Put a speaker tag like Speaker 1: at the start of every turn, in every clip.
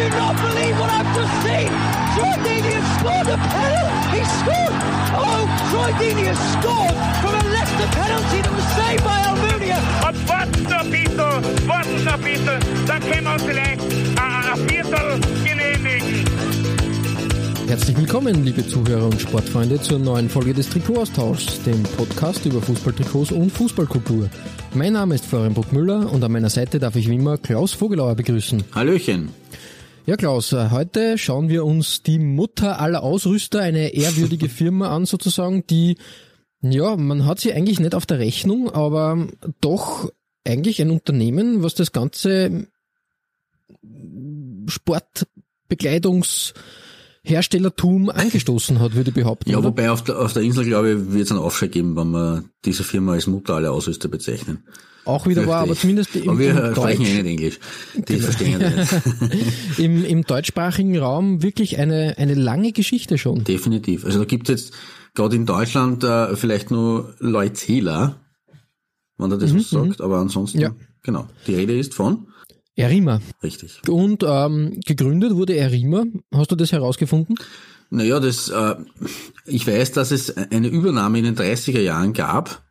Speaker 1: Do not believe what I've just seen! Troy Deeney has scored a penalty! He scored! Oh, Troy Deeney has scored from a Leicester penalty that was saved by Almunia!
Speaker 2: Ein bisschen, dann können wir uns vielleicht ein, ein Viertel genehmigen.
Speaker 3: Herzlich willkommen, liebe Zuhörer und Sportfreunde, zur neuen Folge des Trikotaustauschs, dem Podcast über Fußballtrikots und Fußballkultur. Mein Name ist Florian Bruckmüller und an meiner Seite darf ich wie immer Klaus Vogelauer begrüßen.
Speaker 4: Hallöchen.
Speaker 3: Ja, Klaus, äh, heute schauen wir uns die Mutter aller Ausrüster, eine ehrwürdige Firma an sozusagen, die, ja, man hat sie eigentlich nicht auf der Rechnung, aber doch eigentlich ein Unternehmen, was das ganze Sportbekleidungs Herstellertum angestoßen hat, würde ich behaupten.
Speaker 4: Ja,
Speaker 3: oder?
Speaker 4: wobei auf der, auf der Insel, glaube ich, wird es einen Aufschrei geben, wenn wir diese Firma als Mutter aller Ausrüster bezeichnen.
Speaker 3: Auch wieder wahr, aber
Speaker 4: Fürchte ich.
Speaker 3: zumindest im,
Speaker 4: Aber wir
Speaker 3: im,
Speaker 4: sprechen ja
Speaker 3: Deutsch,
Speaker 4: nicht Englisch. Die verstehen ja nicht.
Speaker 3: im, im deutschsprachigen Raum wirklich eine, eine lange Geschichte schon.
Speaker 4: Definitiv. Also da gibt es jetzt gerade in Deutschland äh, vielleicht nur Leutzela, wenn er das was sagt, aber ansonsten,
Speaker 3: Mhm, Ja.
Speaker 4: genau. Die Rede ist von?
Speaker 3: Erima.
Speaker 4: Richtig.
Speaker 3: Und ähm, gegründet wurde Erima. Hast du das herausgefunden?
Speaker 4: Naja, das, äh, ich weiß, dass es eine Übernahme in den 30er Jahren gab,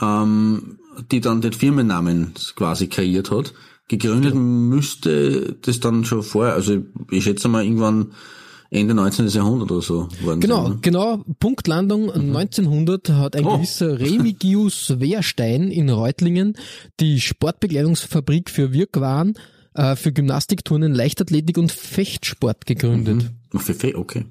Speaker 4: ähm, die dann den Firmennamen quasi kreiert hat. Gegründet müsste das dann schon vorher, also ich schätze mal irgendwann Ende 19. Jahrhundert oder so worden
Speaker 3: Genau,
Speaker 4: sein. ne?
Speaker 3: genau. Punktlandung 1900 hat ein
Speaker 4: Oh.
Speaker 3: gewisser Remigius Wehrstein in Reutlingen die Sportbekleidungsfabrik für Wirkwaren, äh, für Gymnastikturnen, Leichtathletik und Fechtsport gegründet.
Speaker 4: Fe- Okay.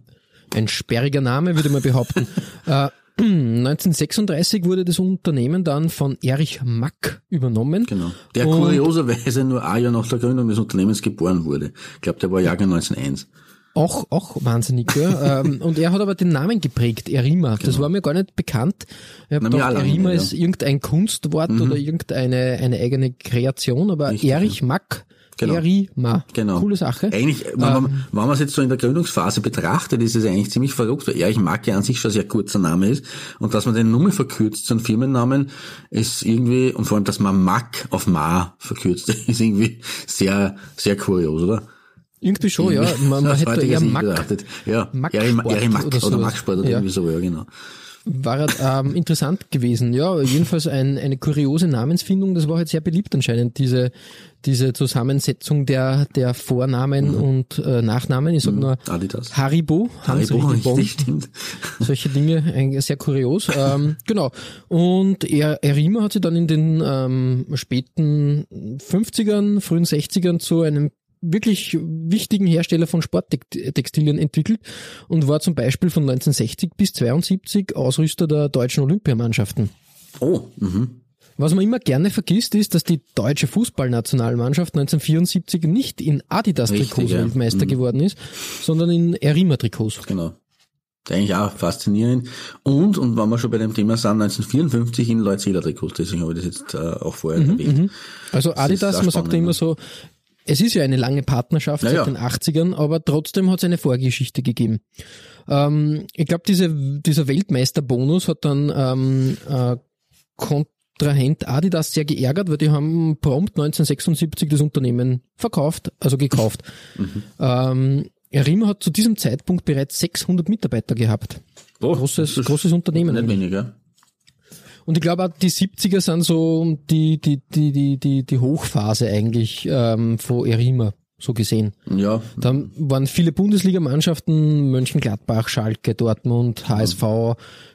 Speaker 3: Ein sperriger Name, würde man behaupten. äh, 1936 wurde das Unternehmen dann von Erich Mack übernommen.
Speaker 4: Genau. Der
Speaker 3: Und-
Speaker 4: kurioserweise nur ein Jahr nach der Gründung des Unternehmens geboren wurde. Ich glaube, der war Jahrgang 1901.
Speaker 3: Auch, auch wahnsinnig, ja. ähm, Und er hat aber den Namen geprägt, Erima. Das war mir gar nicht bekannt. Ich
Speaker 4: Genau. Na,
Speaker 3: gedacht, Erima
Speaker 4: ja. Mhm.
Speaker 3: ist irgendein Kunstwort oder irgendeine eine eigene Kreation, aber
Speaker 4: Richtig,
Speaker 3: Erich Mack,
Speaker 4: Genau.
Speaker 3: Erima.
Speaker 4: Genau.
Speaker 3: Coole Sache.
Speaker 4: Eigentlich, wenn man, wenn man es jetzt so in der Gründungsphase betrachtet, ist es eigentlich ziemlich verrückt, weil Erich Mack ja an sich schon ein sehr kurzer Name ist und dass man den Nummer verkürzt, so einen Firmennamen, ist irgendwie, und vor allem, dass man Mack auf Ma verkürzt, ist irgendwie sehr, sehr kurios, oder?
Speaker 3: Irgendwie schon, ja. Man, man hätte eher Mack,
Speaker 4: betrachtet. Ja,
Speaker 3: Mack Sport
Speaker 4: Erich Mack
Speaker 3: oder
Speaker 4: oder. Mack Sport oder
Speaker 3: Ja.
Speaker 4: irgendwie so, ja, genau.
Speaker 3: war ähm, interessant gewesen. Ja, jedenfalls ein, eine kuriose Namensfindung. Das war halt sehr beliebt anscheinend, diese, diese Zusammensetzung der, der Vornamen und äh, Nachnamen. Ich sag nur
Speaker 4: Adidas.
Speaker 3: Haribo,
Speaker 4: Haribo, richtig, stimmt.
Speaker 3: solche Dinge, sehr kurios. Ähm, genau. Und er, Erima hat sich dann in den ähm, späten 50ern, frühen 60ern zu einem wirklich wichtigen Hersteller von Sporttextilien entwickelt und war zum Beispiel von 1960 bis 72 Ausrüster der deutschen Olympiamannschaften.
Speaker 4: Oh, mhm.
Speaker 3: Was man immer gerne vergisst, ist, dass die deutsche Fußballnationalmannschaft 1974 nicht in Adidas-Trikots
Speaker 4: ja.
Speaker 3: Weltmeister geworden ist, sondern in Erima-Trikots.
Speaker 4: Genau. Eigentlich auch faszinierend. Und, und wenn wir schon bei dem Thema sind, 1954 in Leutzeder Trikots, deswegen habe ich das jetzt äh, auch vorher erwähnt.
Speaker 3: Also Adidas, man sagt ja immer
Speaker 4: ne?
Speaker 3: so, es ist ja eine lange Partnerschaft
Speaker 4: Ja,
Speaker 3: seit den 80ern, aber trotzdem hat es eine Vorgeschichte gegeben. Ähm, ich glaube, diese, dieser Weltmeisterbonus hat dann ähm, äh, Kontrahent Adidas sehr geärgert, weil die haben prompt 1976 das Unternehmen verkauft, also gekauft.
Speaker 4: Mhm.
Speaker 3: Ähm, Rima hat zu diesem Zeitpunkt bereits 600 Mitarbeiter gehabt.
Speaker 4: Oh,
Speaker 3: Großes, großes Unternehmen.
Speaker 4: Nicht weniger.
Speaker 3: Und ich glaube auch die 70er sind so die, die, die, die, die, die Hochphase eigentlich ähm, von Erima, so gesehen.
Speaker 4: Ja,
Speaker 3: Da waren viele Bundesligamannschaften, Mönchengladbach, Schalke, Dortmund, HSV,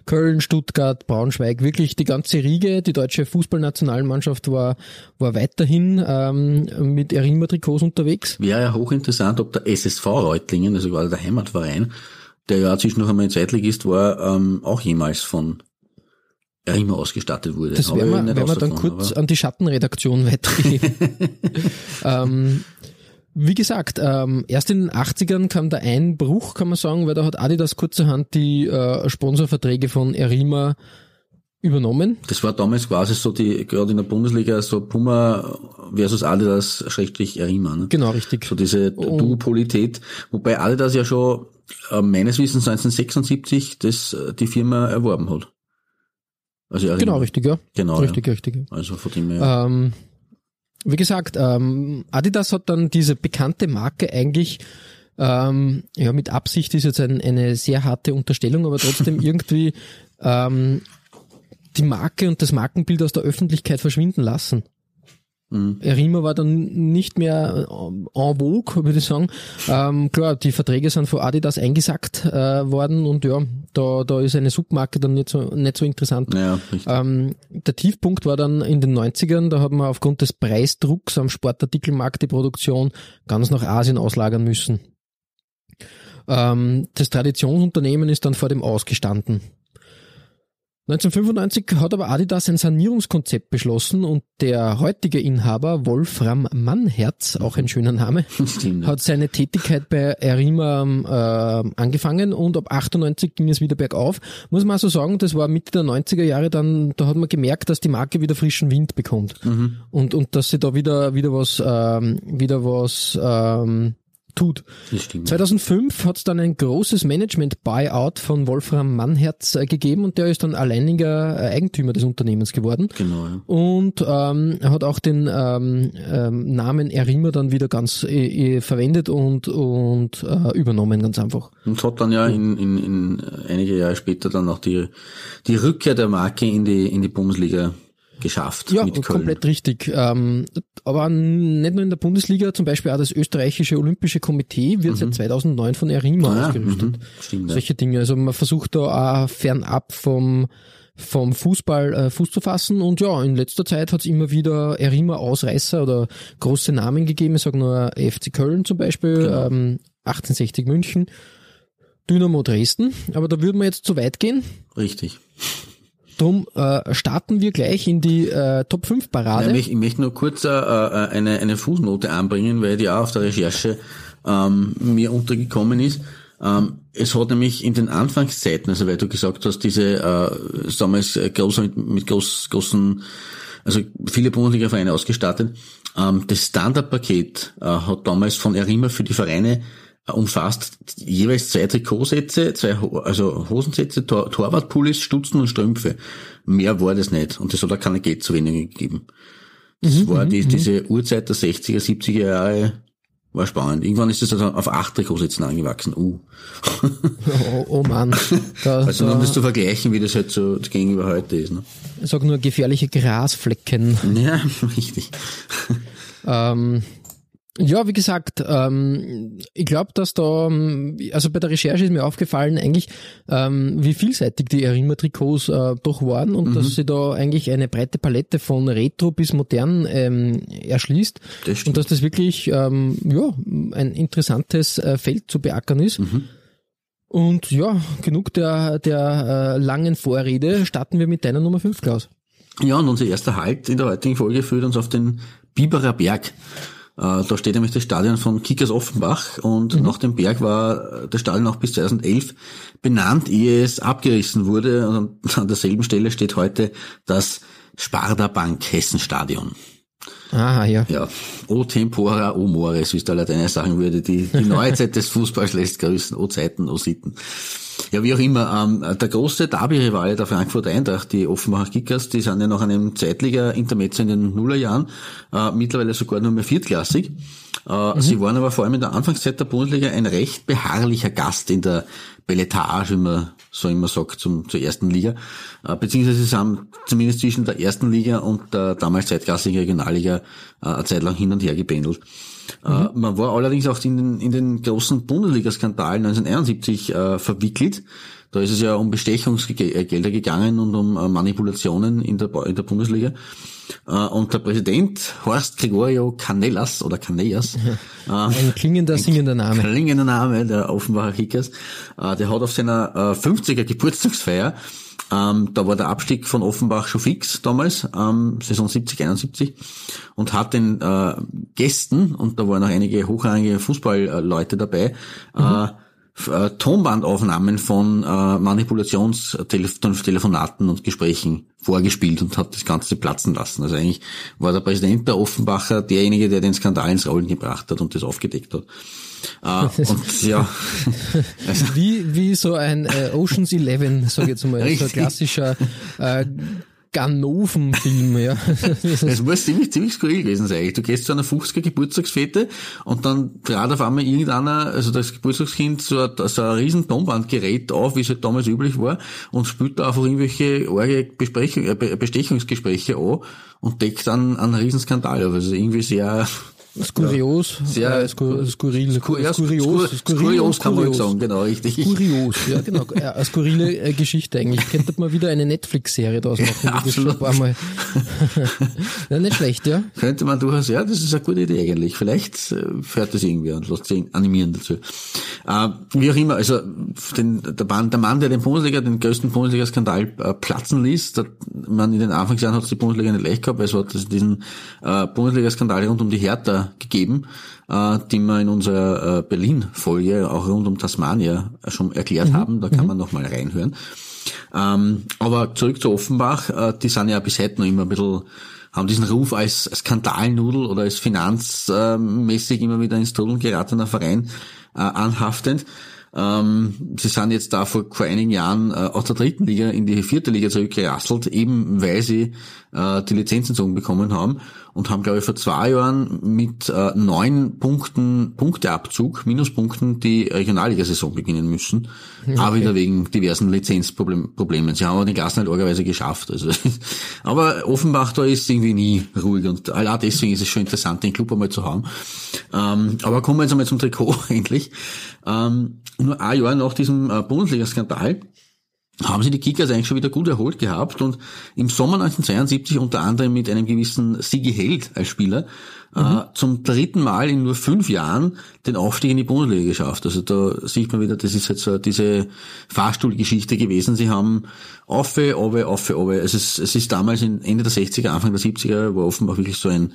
Speaker 3: Köln, Stuttgart, Braunschweig, wirklich die ganze Riege, die deutsche Fußballnationalmannschaft war, war weiterhin ähm, mit Erima-Trikots unterwegs.
Speaker 4: wäre ja hochinteressant, ob der SSV Reutlingen, also quasi der Heimatverein, der ja zwischendurch einmal in Zweitligist war, ähm, auch jemals von Erima ausgestattet wurde.
Speaker 3: Das werden wir, werden wir dann kurz an die Schattenredaktion weitergeben. ähm, wie gesagt, ähm, erst in den 80ern kam der Einbruch, kann man sagen, weil da hat Adidas kurzerhand die äh, Sponsorverträge von Erima übernommen.
Speaker 4: Das war damals quasi so die, gerade in der Bundesliga, so Puma versus Adidas schrägstrich Erima. Ne?
Speaker 3: Genau, richtig.
Speaker 4: So diese Duopolität, wobei Adidas ja schon äh, meines Wissens 1976 das, äh, die Firma erworben hat. Also.
Speaker 3: Genau, richtig, ja.
Speaker 4: Genau,
Speaker 3: Richtig,
Speaker 4: ja.
Speaker 3: richtig.
Speaker 4: Also von dem her.
Speaker 3: Ähm, wie gesagt, ähm, Adidas hat dann diese bekannte Marke eigentlich, ähm, ja, mit Absicht ist jetzt ein, eine sehr harte Unterstellung, aber trotzdem irgendwie ähm, die Marke und das Markenbild aus der Öffentlichkeit verschwinden lassen.
Speaker 4: Mhm.
Speaker 3: Erima war dann nicht mehr äh, en vogue, würde ich sagen. Ähm, klar, die Verträge sind von Adidas eingesackt äh, worden und ja, da, da ist eine Submarke dann nicht so, nicht so interessant.
Speaker 4: Richtig.
Speaker 3: Ähm, der Tiefpunkt war dann in den 90ern, da haben wir aufgrund des Preisdrucks am Sportartikelmarkt die Produktion ganz nach Asien auslagern müssen. Ähm, das Traditionsunternehmen ist dann vor dem Ausgestanden. 1995 hat aber Adidas ein Sanierungskonzept beschlossen und der heutige Inhaber Wolfram Mannherz, auch ein schöner Name,
Speaker 4: Stimmt.
Speaker 3: hat seine Tätigkeit bei Erima äh, angefangen und ab 98 ging es wieder bergauf. Muss man also sagen, das war Mitte der 90er Jahre dann, da hat man gemerkt, dass die Marke wieder frischen Wind bekommt und, und dass sie da wieder, wieder was, ähm, wieder was ähm, tut.
Speaker 4: Das stimmt.
Speaker 3: 2005 hat es dann ein großes Management-Buyout von Wolfram Mannherz äh, gegeben und der ist dann alleiniger äh, Eigentümer des Unternehmens geworden.
Speaker 4: Genau, ja.
Speaker 3: Und ähm, hat auch den ähm, ähm, Namen Erima dann wieder ganz äh, äh, verwendet und, und äh, übernommen, ganz einfach.
Speaker 4: Und hat dann ja in, in, in einige Jahre später dann auch die, die Rückkehr der Marke in die, in die Bundesliga geschafft
Speaker 3: Ja, komplett richtig. Ähm, aber nicht nur in der Bundesliga, zum Beispiel auch das österreichische Olympische Komitee wird seit 2009 von Erima
Speaker 4: Ah,
Speaker 3: ausgerüstet.
Speaker 4: mhm. Stimmt, ja.
Speaker 3: Solche Dinge. Also man versucht da auch fernab vom vom Fußball äh, Fuß zu fassen und ja, in letzter Zeit hat es immer wieder Erima Ausreißer oder große Namen gegeben. Ich sage nur FC Köln zum Beispiel,
Speaker 4: Genau.
Speaker 3: ähm, 1860 München, Dynamo Dresden, aber da würden wir jetzt zu weit gehen.
Speaker 4: Richtig.
Speaker 3: Drum äh, starten wir gleich in die äh, Top 5 Parade.
Speaker 4: Ja, ich, ich möchte nur kurz äh, äh, eine, eine Fußnote anbringen, weil die auch auf der Recherche ähm, mir untergekommen ist. Ähm, es hat nämlich in den Anfangszeiten, also weil du gesagt hast, diese äh, damals groß mit, mit groß, großen, also viele Bundesliga-Vereine ausgestattet, ähm, das Standardpaket äh, hat damals von Erima für die Vereine umfasst jeweils zwei Trikotsätze, zwei also Hosensätze, Tor Torwartpullis, Stutzen und Strümpfe. Mehr war das nicht und das hat auch keine Geld zu wenig gegeben. Das war die, diese Uhrzeit der 60er, 70er Jahre, war spannend. Irgendwann ist das also auf acht Trikotsätzen angewachsen. Uh.
Speaker 3: Oh, oh Mann. Da,
Speaker 4: Also nur um das
Speaker 3: da,
Speaker 4: zu vergleichen, wie das halt so gegenüber heute ist. Ne?
Speaker 3: ich sag nur gefährliche Grasflecken.
Speaker 4: Ja, richtig.
Speaker 3: Ähm, ja, wie gesagt, ähm, ich glaube, dass da, ähm, also bei der Recherche ist mir aufgefallen, eigentlich, ähm, wie vielseitig die Erima-Trikots äh, doch waren und dass sie da eigentlich eine breite Palette von Retro bis modern ähm, erschließt
Speaker 4: Das stimmt.
Speaker 3: und dass das wirklich ähm, ja, ein interessantes äh, Feld zu beackern ist. Und ja, genug der, der äh, langen Vorrede, starten wir mit deiner Nummer 5, Klaus.
Speaker 4: Ja, und unser erster Halt in der heutigen Folge führt uns auf den Biberer Berg. Äh, Da steht nämlich das Stadion von Kickers Offenbach und nach dem Berg war das Stadion auch bis 2011 benannt, ehe es abgerissen wurde. Und an derselben Stelle steht heute das Sparda Bank Hessen Stadion.
Speaker 3: Aha, ja.
Speaker 4: Ja, o tempora, o mores, wie es der Lateiner sagen würde. Die, die neue Zeit des Fußballs lässt grüßen, o Zeiten, o Sitten. Ja, wie auch immer, ähm, der große Derby-Rivale der Frankfurter Eintracht, die Offenbacher Kickers, die sind ja nach einem Zeitliga-Intermezzo in den Nullerjahren äh, mittlerweile sogar nur mehr viertklassig. Äh, Sie waren aber vor allem in der Anfangszeit der Bundesliga ein recht beharrlicher Gast in der Belletage, wie man so immer sagt, zum, zur ersten Liga. Äh, beziehungsweise sie sind zumindest zwischen der ersten Liga und der damals zweitklassigen Regionalliga äh, eine Zeit lang hin und her gependelt. Äh, man war allerdings auch in den, in den großen Bundesliga-Skandal 1971 äh, verwickelt. Da ist es ja um Bestechungsgelder gegangen und um Manipulationen in der, in der Bundesliga. Äh, und der Präsident Horst Gregorio Canellas oder Canellas, äh,
Speaker 3: Ein klingender, singender Name.
Speaker 4: klingender Name der Offenbacher Kickers, äh, der hat auf seiner äh, 50er Geburtstagsfeier ähm, da war der Abstieg von Offenbach schon fix damals, ähm, Saison 70, 71, und hat den äh, Gästen, und da waren auch einige hochrangige Fußballleute dabei, äh, f- äh, Tonbandaufnahmen von äh, Manipulationstelefonaten und Gesprächen vorgespielt und hat das Ganze platzen lassen. Also eigentlich war der Präsident der Offenbacher derjenige, der den Skandal ins Rollen gebracht hat und das aufgedeckt hat. Äh, und ja, also,
Speaker 3: Wie, wie so ein äh, Ocean's Eleven, sag ich jetzt mal, so ein klassischer äh, Ganoven-Film, ja.
Speaker 4: Es muss ziemlich, ziemlich skurril gewesen sein. eigentlich. Du gehst zu einer 50er Geburtstagsfete und dann trat auf einmal irgendeiner, also das Geburtstagskind, so ein, so ein riesen Tonbandgerät auf, wie es halt damals üblich war, und spielt da einfach irgendwelche arge Besprechung, äh, Be- Bestechungsgespräche an und deckt dann einen riesen Skandal auf. Also irgendwie sehr,
Speaker 3: Skurios,
Speaker 4: Sehr-
Speaker 3: äh, skur, skurril,
Speaker 4: Skur- ja,
Speaker 3: skurios,
Speaker 4: skur- skurios kann man ruhig sagen, genau, richtig.
Speaker 3: Kurios, ja genau, eine skurrile äh, Geschichte eigentlich. Könnte man wieder eine Netflix-Serie daraus machen.
Speaker 4: Ja, absolut.
Speaker 3: ein paar Mal. ja, nicht schlecht, ja.
Speaker 4: Könnte man durchaus, ja, das ist eine gute Idee eigentlich. Vielleicht äh, fährt das irgendwie und lässt sich animieren dazu. Äh, wie auch immer, also den, der, Mann, der Mann, der den Bundesliga, den größten Bundesliga-Skandal äh, platzen ließ, der, man in den Anfangsjahren hat es die Bundesliga nicht leicht gehabt, weil es hat das- diesen äh, Bundesliga-Skandal rund um die Hertha gegeben, äh, die wir in unserer äh, Berlin-Folge auch rund um Tasmania schon erklärt haben. Da kann man noch mal reinhören. Ähm, aber zurück zu Offenbach, äh, die sind ja bis heute noch immer ein bisschen, haben diesen Ruf als Skandalnudel oder als finanzmäßig immer wieder ins Trudeln geratener Verein äh, anhaftend. Ähm, sie sind jetzt da vor, vor einigen Jahren äh, aus der dritten Liga in die vierte Liga zurückgerasselt, eben weil sie äh, die Lizenzentzogen bekommen haben und haben, glaube ich, vor zwei Jahren mit äh, neun Punkten Punkteabzug, Minuspunkten die Regionalliga-Saison beginnen müssen. Aber wieder wegen diversen Lizenzproblemen. Sie haben aber den Klassen halt argerweise geschafft. Also, aber Offenbach da ist irgendwie nie ruhig und allein deswegen ist es schon interessant, den Club einmal zu haben. Ähm, aber kommen wir jetzt einmal zum Trikot endlich. Ähm, nur ein Jahr nach diesem äh, Bundesliga-Skandal haben sie die Kickers eigentlich schon wieder gut erholt gehabt und im Sommer 1972 unter anderem mit einem gewissen Sigi Held als Spieler äh, zum dritten Mal in nur fünf Jahren den Aufstieg in die Bundesliga geschafft. Also da sieht man wieder, das ist jetzt so diese Fahrstuhlgeschichte gewesen. Sie haben Auffe, Owe, Auffe, Owe. Es ist, es ist damals in Ende der 60er, Anfang der 70er, war offenbar wirklich so ein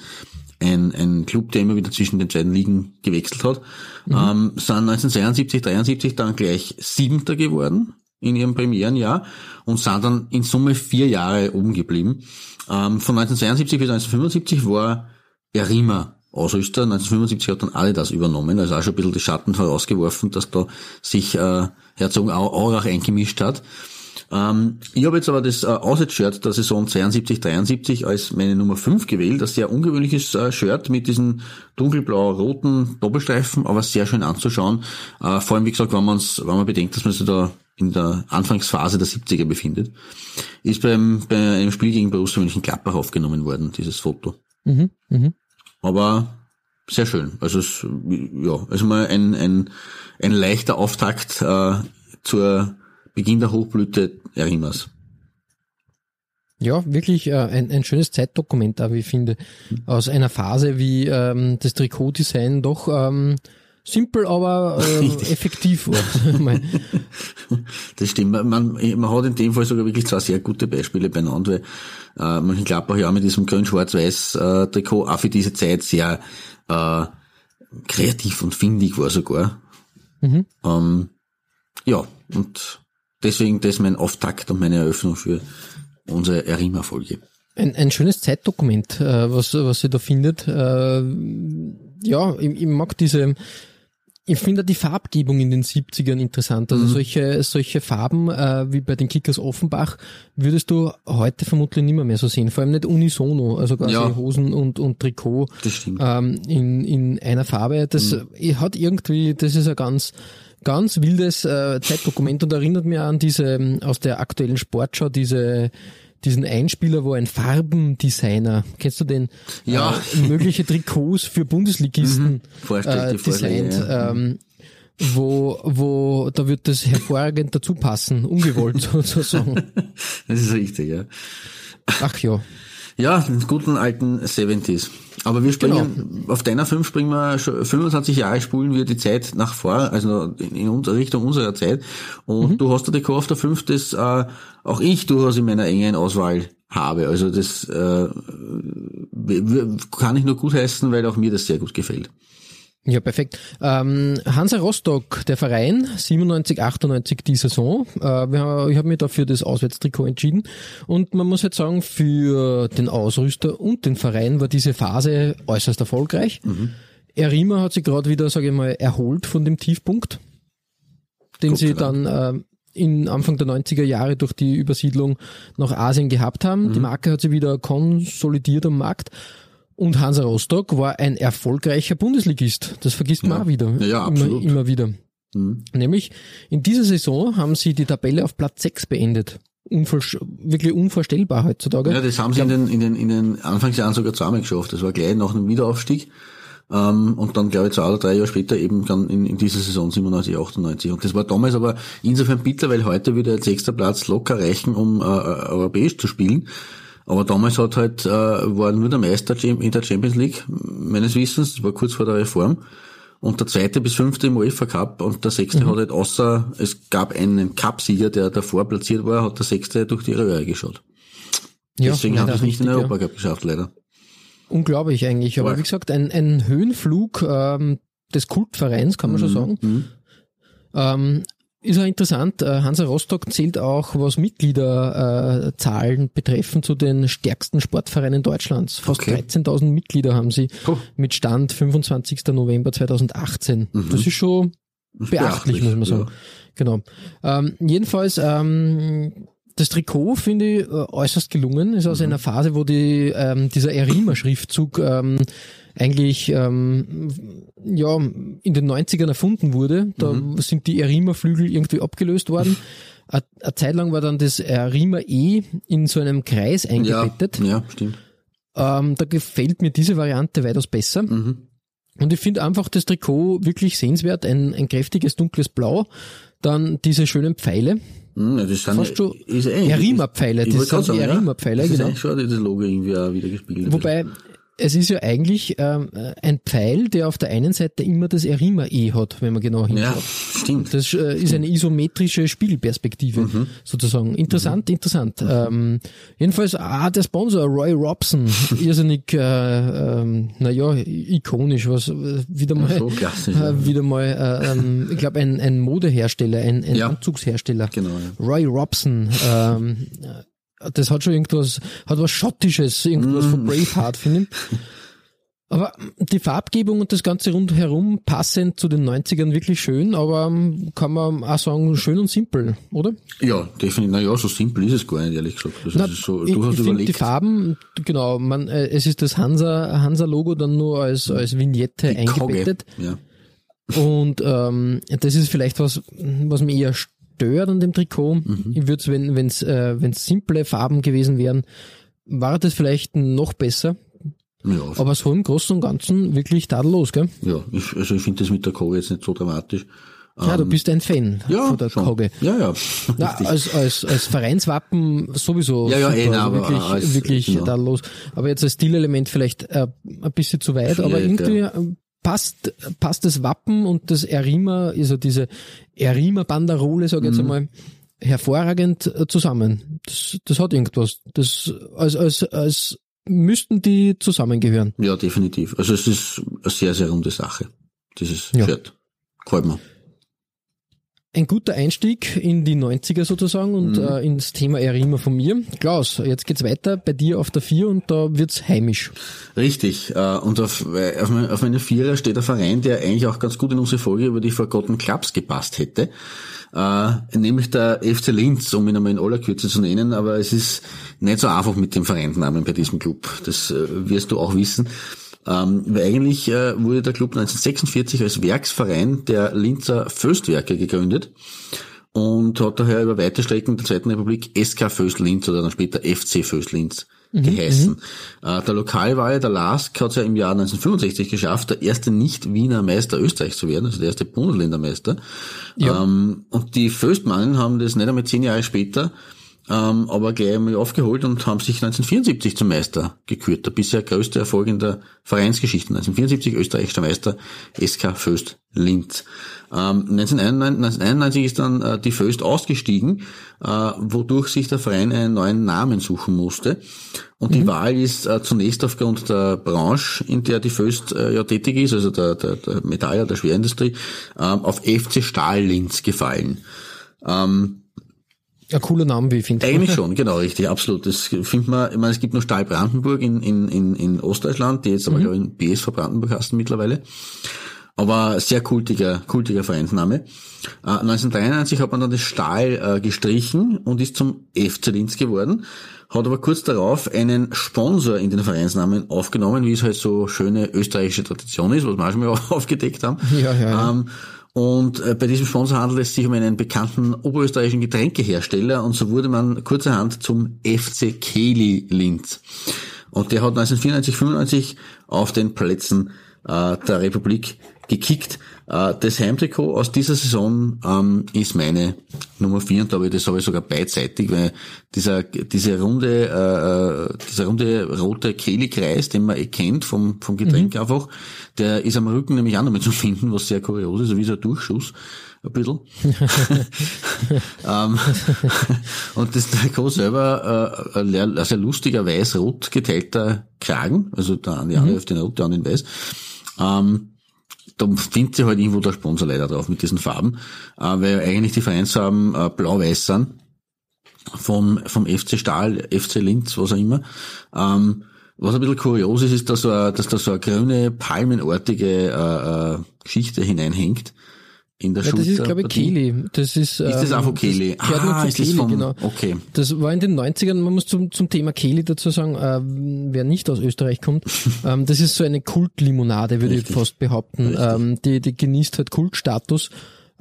Speaker 4: ein, ein Club, der immer wieder zwischen den beiden Ligen gewechselt hat, ähm, sind 1972, 73 dann gleich Siebenter geworden in ihrem Premierenjahr und sind dann in Summe vier Jahre oben geblieben. Ähm, von 1972 bis 1975 war Erima Ausrüster. 1975 hat dann Adidas übernommen, also auch schon ein bisschen die Schatten vorausgeworfen, dass da sich äh, Herzogenaurach eingemischt hat. Ähm, ich habe jetzt aber das äh, Auswärtsshirt der Saison 72, 73 als meine Nummer 5 gewählt. Ein sehr ungewöhnliches äh, Shirt mit diesen dunkelblau-roten Doppelstreifen, aber sehr schön anzuschauen. Äh, vor allem, wie gesagt, wenn, man's, wenn man bedenkt, dass man sich da in der Anfangsphase der 70er befindet. Ist beim, bei einem Spiel gegen Borussia Mönchengladbach aufgenommen worden, dieses Foto.
Speaker 3: Mhm, mhm.
Speaker 4: Aber sehr schön. Also es, ja, also mal ein, ein, ein leichter Auftakt äh, zur Beginn der Hochblüte Erimas.
Speaker 3: Ja, wirklich äh, ein, ein schönes Zeitdokument, da, wie ich finde, aus einer Phase, wie ähm, das Trikotdesign doch ähm, simpel, aber ähm, effektiv war.
Speaker 4: Das stimmt. Man, man hat in dem Fall sogar wirklich zwei sehr gute Beispiele beieinander, weil äh, Mönchengladbach ja mit diesem grün-schwarz-weiß äh, Trikot auch für diese Zeit sehr äh, kreativ und findig war sogar.
Speaker 3: Mhm.
Speaker 4: Ähm, ja, und deswegen das ist mein Auftakt und meine Eröffnung für unsere Erima-Folge.
Speaker 3: Ein, ein schönes Zeitdokument, äh, was, was sie da findet. Äh, ja, ich, ich mag diese, ich finde die Farbgebung in den 70ern interessant. Also solche, solche Farben äh, wie bei den Kickers Offenbach würdest du heute vermutlich nicht mehr, so sehen. Vor allem nicht unisono, also quasi
Speaker 4: Ja.
Speaker 3: Hosen und, und Trikot ähm, in, in einer Farbe. Das hat irgendwie, das ist ein ganz, ganz wildes äh, Zeitdokument und erinnert mich an diese, ähm, aus der aktuellen Sportschau, diese, diesen Einspieler, wo ein Farbendesigner, kennst du den?
Speaker 4: Ja.
Speaker 3: Äh, mögliche Trikots für Bundesligisten
Speaker 4: Vorstellt
Speaker 3: äh, designt.
Speaker 4: ja.
Speaker 3: Ähm, wo, wo, da wird das hervorragend dazu passen, ungewollt sozusagen.
Speaker 4: Das ist richtig, ja.
Speaker 3: Ach ja.
Speaker 4: Ja, den guten alten 70s. Aber wir springen, auf deiner 5 springen wir schon 25 Jahre spulen wir die Zeit nach vor, also in, in Richtung unserer Zeit. Und mhm. du hast der Trikot auf der 5, das äh, auch ich durchaus in meiner engen Auswahl habe. Also das äh, kann ich nur gut heißen, weil auch mir das sehr gut gefällt.
Speaker 3: Ja, perfekt. Ähm, Hansa Rostock, der Verein, 97, 98 die Saison. Äh, ich habe mich dafür das Auswärtstrikot entschieden. Und man muss jetzt sagen, für den Ausrüster und den Verein war diese Phase äußerst erfolgreich. Mhm. Erima hat sich gerade wieder, sage ich mal, erholt von dem Tiefpunkt, den Gott sie dann äh, in Anfang der 90er Jahre durch die Übersiedlung nach Asien gehabt haben. Mhm. Die Marke hat sie wieder konsolidiert am Markt. Und Hansa Rostock war ein erfolgreicher Bundesligist. Das vergisst man
Speaker 4: ja.
Speaker 3: auch wieder.
Speaker 4: Ja,
Speaker 3: absolut. Immer, immer wieder. Mhm. Nämlich in dieser Saison haben sie die Tabelle auf Platz 6 beendet. Unvor wirklich unvorstellbar heutzutage.
Speaker 4: Ja, das haben sie in den, in den, in den Anfangsjahren sogar zusammen geschafft. Das war gleich nach einem Wiederaufstieg. Ähm, und dann, glaube ich, zwei oder drei Jahre später eben dann in, in dieser Saison 97, 98. Und das war damals aber insofern bitter, weil heute würde ein sechster Platz locker reichen, um äh, europäisch zu spielen. Aber damals hat halt, äh, war nur der Meister in der Champions League, meines Wissens, das war kurz vor der Reform. Und der zweite bis fünfte im UEFA Cup und der sechste mhm. hat halt außer, es gab einen Cup-Sieger, der davor platziert war, hat der sechste durch die Röhre geschaut. Ja, Deswegen haben sie es nicht in den Europa Cup geschafft, leider.
Speaker 3: Unglaublich eigentlich, aber War. wie gesagt, ein, ein Höhenflug ähm, des Kultvereins, kann man mhm. schon sagen. Mhm. Ähm, ist ja interessant, äh, Hansa Rostock zählt auch, was Mitgliederzahlen betreffen, zu den stärksten Sportvereinen Deutschlands. Fast okay. 13.000 Mitglieder haben sie oh. mit Stand 25. November 2018. Mhm. Das ist schon beachtlich, beachtlich, muss man sagen. Ja. Genau. Ähm, jedenfalls, ähm, das Trikot finde ich äh, äußerst gelungen. Ist aus mhm. einer Phase, wo die, ähm, dieser Erima-Schriftzug ähm, eigentlich ähm, ja in den 90ern erfunden wurde. Da mhm. sind die Erima-Flügel irgendwie abgelöst worden. Eine Zeit lang war dann das Erima E in so einem Kreis eingebettet.
Speaker 4: Ja, ja stimmt.
Speaker 3: Ähm, da gefällt mir diese Variante weitaus besser. Mhm. Und ich finde einfach das Trikot wirklich sehenswert. Ein, ein kräftiges dunkles Blau. Dann diese schönen Pfeile.
Speaker 4: Hm, das sind
Speaker 3: Fast schon Erima-Pfeile. Das sind die Erima-Pfeile,
Speaker 4: genau. Das ist schon das Logo irgendwie auch wieder gespielt.
Speaker 3: Wobei, es ist ja eigentlich ähm, ein Pfeil, der auf der einen Seite immer das Erima-E hat, wenn man genau hinschaut.
Speaker 4: Ja, stimmt.
Speaker 3: Das äh, ist eine isometrische Spielperspektive mhm. sozusagen. Interessant, mhm. interessant. Mhm. Ähm, jedenfalls, ah, der Sponsor, Roy Robson, irrsinnig, äh, ähm, naja, ikonisch, was wieder mal,
Speaker 4: so klassisch,
Speaker 3: äh, wieder mal, äh, ähm, ich glaube, ein, ein Modehersteller, ein, ein ja. Anzugshersteller.
Speaker 4: Genau, ja.
Speaker 3: Roy Robson, ähm, das hat schon irgendwas, hat was Schottisches, irgendwas mm. von Braveheart, finde ich. Aber die Farbgebung und das Ganze rundherum passend zu den 90ern wirklich schön, aber ähm, kann man auch sagen, schön und simpel, oder?
Speaker 4: Ja, definitiv. Naja, so simpel ist es gar nicht, ehrlich gesagt. Das
Speaker 3: Na,
Speaker 4: ist so,
Speaker 3: du
Speaker 4: ich, hast
Speaker 3: ich überlegt. Die Farben, genau, man, äh, es ist das Hansa, Hansa-Logo dann nur als, als Vignette die eingebettet.
Speaker 4: Ja.
Speaker 3: Und ähm, das ist vielleicht was, was mir eher stört an dem Trikot. Mhm. Ich würde es, wenn es äh, wenn's simple Farben gewesen wären, war das vielleicht noch besser. Ja, Aber so im Großen und Ganzen wirklich tadellos, gell?
Speaker 4: Ja, ich, also ich finde das mit der Koge jetzt nicht so dramatisch.
Speaker 3: Ja, du ähm, bist ein Fan
Speaker 4: ja,
Speaker 3: von der
Speaker 4: schon.
Speaker 3: Koge.
Speaker 4: Ja, ja.
Speaker 3: Na, als, als, als Vereinswappen sowieso
Speaker 4: ja, ja,
Speaker 3: super,
Speaker 4: eh, also
Speaker 3: wirklich,
Speaker 4: als,
Speaker 3: wirklich
Speaker 4: genau.
Speaker 3: tadellos. Aber jetzt als Stilelement vielleicht äh, ein bisschen zu weit, Schwierig, aber irgendwie ja. Passt, passt das Wappen und das Erima, also diese Erima-Banderole, sage ich jetzt mhm. einmal, hervorragend äh, zusammen. Das, das hat irgendwas. Das, als, als, als müssten die zusammengehören.
Speaker 4: Ja, definitiv. Also es ist eine sehr, sehr runde Sache, dieses ja. Shirt. Gefällt mir.
Speaker 3: Ein guter Einstieg in die 90er sozusagen und mhm. äh, ins Thema Erima von mir. Klaus, jetzt geht's weiter bei dir auf der Vier und da wird's heimisch.
Speaker 4: Richtig. Äh, und auf, auf, meine, auf meiner Vierer steht ein Verein, der eigentlich auch ganz gut in unsere Folge über die Forgotten Clubs gepasst hätte. Äh, nämlich der FC Linz, um ihn einmal in aller Kürze zu nennen, aber es ist nicht so einfach mit dem Vereinsnamen bei diesem Club. Das äh, wirst du auch wissen. Ähm, weil eigentlich äh, wurde der Club 1946 als Werksverein der Linzer Föstwerke gegründet und hat daher über weite Strecken der Zweiten Republik SK Föst Linz oder dann später FC Föst Linz mhm, geheißen. Mhm. Äh, der Lokalwahl, der LASK, hat es ja im Jahr 1965 geschafft, der erste Nicht-Wiener Meister Österreichs zu werden, also der erste Bundesländermeister. Ja. Ähm, und die Föstmannen haben das nicht einmal zehn Jahre später ähm, aber gleich einmal aufgeholt und haben sich 1974 zum Meister gekürt. Der bisher größte Erfolg in der Vereinsgeschichte. 1974 österreichischer Meister SK Föst Linz. Ähm, 1991, 1991 ist dann äh, die Föst ausgestiegen, äh, wodurch sich der Verein einen neuen Namen suchen musste. Und mhm. die Wahl ist äh, zunächst aufgrund der Branche, in der die Föst äh, ja tätig ist, also der, der, der Metaller, der Schwerindustrie, äh, auf FC Stahl Linz gefallen. Ähm,
Speaker 3: ein cooler Name, wie ich finde.
Speaker 4: Eigentlich schon, genau, richtig, absolut. Das findet man, ich meine, es gibt nur Stahl Brandenburg in, in, in, in Ostdeutschland, die jetzt aber, mhm. glaube ich, in BSV Brandenburg heißen mittlerweile. Aber sehr kultiger, kultiger Vereinsname. Äh, 1993 hat man dann das Stahl äh, gestrichen und ist zum FC Linz geworden, hat aber kurz darauf einen Sponsor in den Vereinsnamen aufgenommen, wie es halt so schöne österreichische Tradition ist, was wir auch schon mal aufgedeckt haben.
Speaker 3: Ja, ja, ja.
Speaker 4: Ähm, und äh, bei diesem Sponsor handelt es sich um einen bekannten oberösterreichischen Getränkehersteller und so wurde man kurzerhand zum FC Keli Linz. Und der hat 1994, 95 auf den Plätzen äh, der Republik gekickt. Äh, das Heimtrikot aus dieser Saison ähm, ist meine Nummer 4 und da habe ich das habe ich sogar beidseitig, weil dieser, diese runde, äh, äh, dieser runde rote Kehlikreis, den man eh kennt vom, vom Getränk mhm. einfach, der ist am Rücken nämlich auch noch mal zu finden, was sehr kurios ist, wie so ein Durchschuss ein bisschen. ähm, und das Trikot selber äh, ein sehr lustiger weiß-rot geteilter Kragen, also der eine mhm. Hälfte in rot, der andere in weiß. Ähm, da findet sich halt irgendwo der Sponsor leider drauf mit diesen Farben, äh, weil eigentlich die Vereinsfarben äh, blau-weiß sind vom, vom FC Stahl, FC Linz, was auch immer. Ähm, was ein bisschen kurios ist, ist, dass, eine, dass da so eine grüne, palmenartige äh, äh, Geschichte hineinhängt in der
Speaker 3: ja,
Speaker 4: Schulter.
Speaker 3: Das ist, glaube ich, Keli. Das ist,
Speaker 4: ist das auch von Keli?
Speaker 3: Das ah, nur
Speaker 4: ist
Speaker 3: Keli,
Speaker 4: das vom,
Speaker 3: genau.
Speaker 4: okay.
Speaker 3: Das war in den 90ern, man muss zum, zum Thema Keli dazu sagen, äh, wer nicht aus Österreich kommt, ähm, das ist so eine Kultlimonade, würde ich fast behaupten. Ähm, die, die genießt halt Kultstatus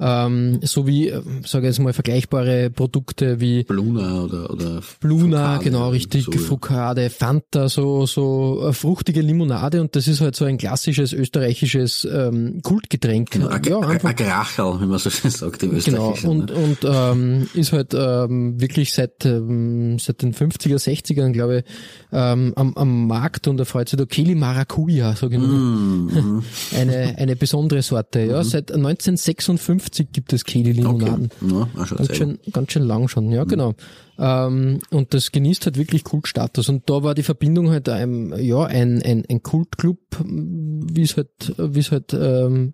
Speaker 3: ähm, so wie, äh, sage ich jetzt mal, vergleichbare Produkte wie
Speaker 4: Bluna oder, oder
Speaker 3: Bluna, Fukade, genau, richtig, so, Fukade, Fanta, so, so äh, fruchtige Limonade und das ist halt so ein klassisches österreichisches ähm, Kultgetränk.
Speaker 4: Genau, ja, einfach, ein Gracherl, wie man so schön sagt im
Speaker 3: Genau, und, ne? und ähm, ist halt ähm, wirklich seit, ähm, seit den 50er, 60ern, glaube ich, ähm, am, am Markt und erfreut sich da Keli Maracuja, so genannt. Mm, eine, eine besondere Sorte, ja, mm. seit 1956 50 gibt es Kedi-Limonaden.
Speaker 4: Okay. Ja,
Speaker 3: ganz, schön, ganz schön lang schon, ja, mhm. genau. Ähm, und das genießt halt wirklich Kultstatus. Und da war die Verbindung halt ein, ja, ein, ein, ein Kultclub, wie es halt, wie es halt ähm,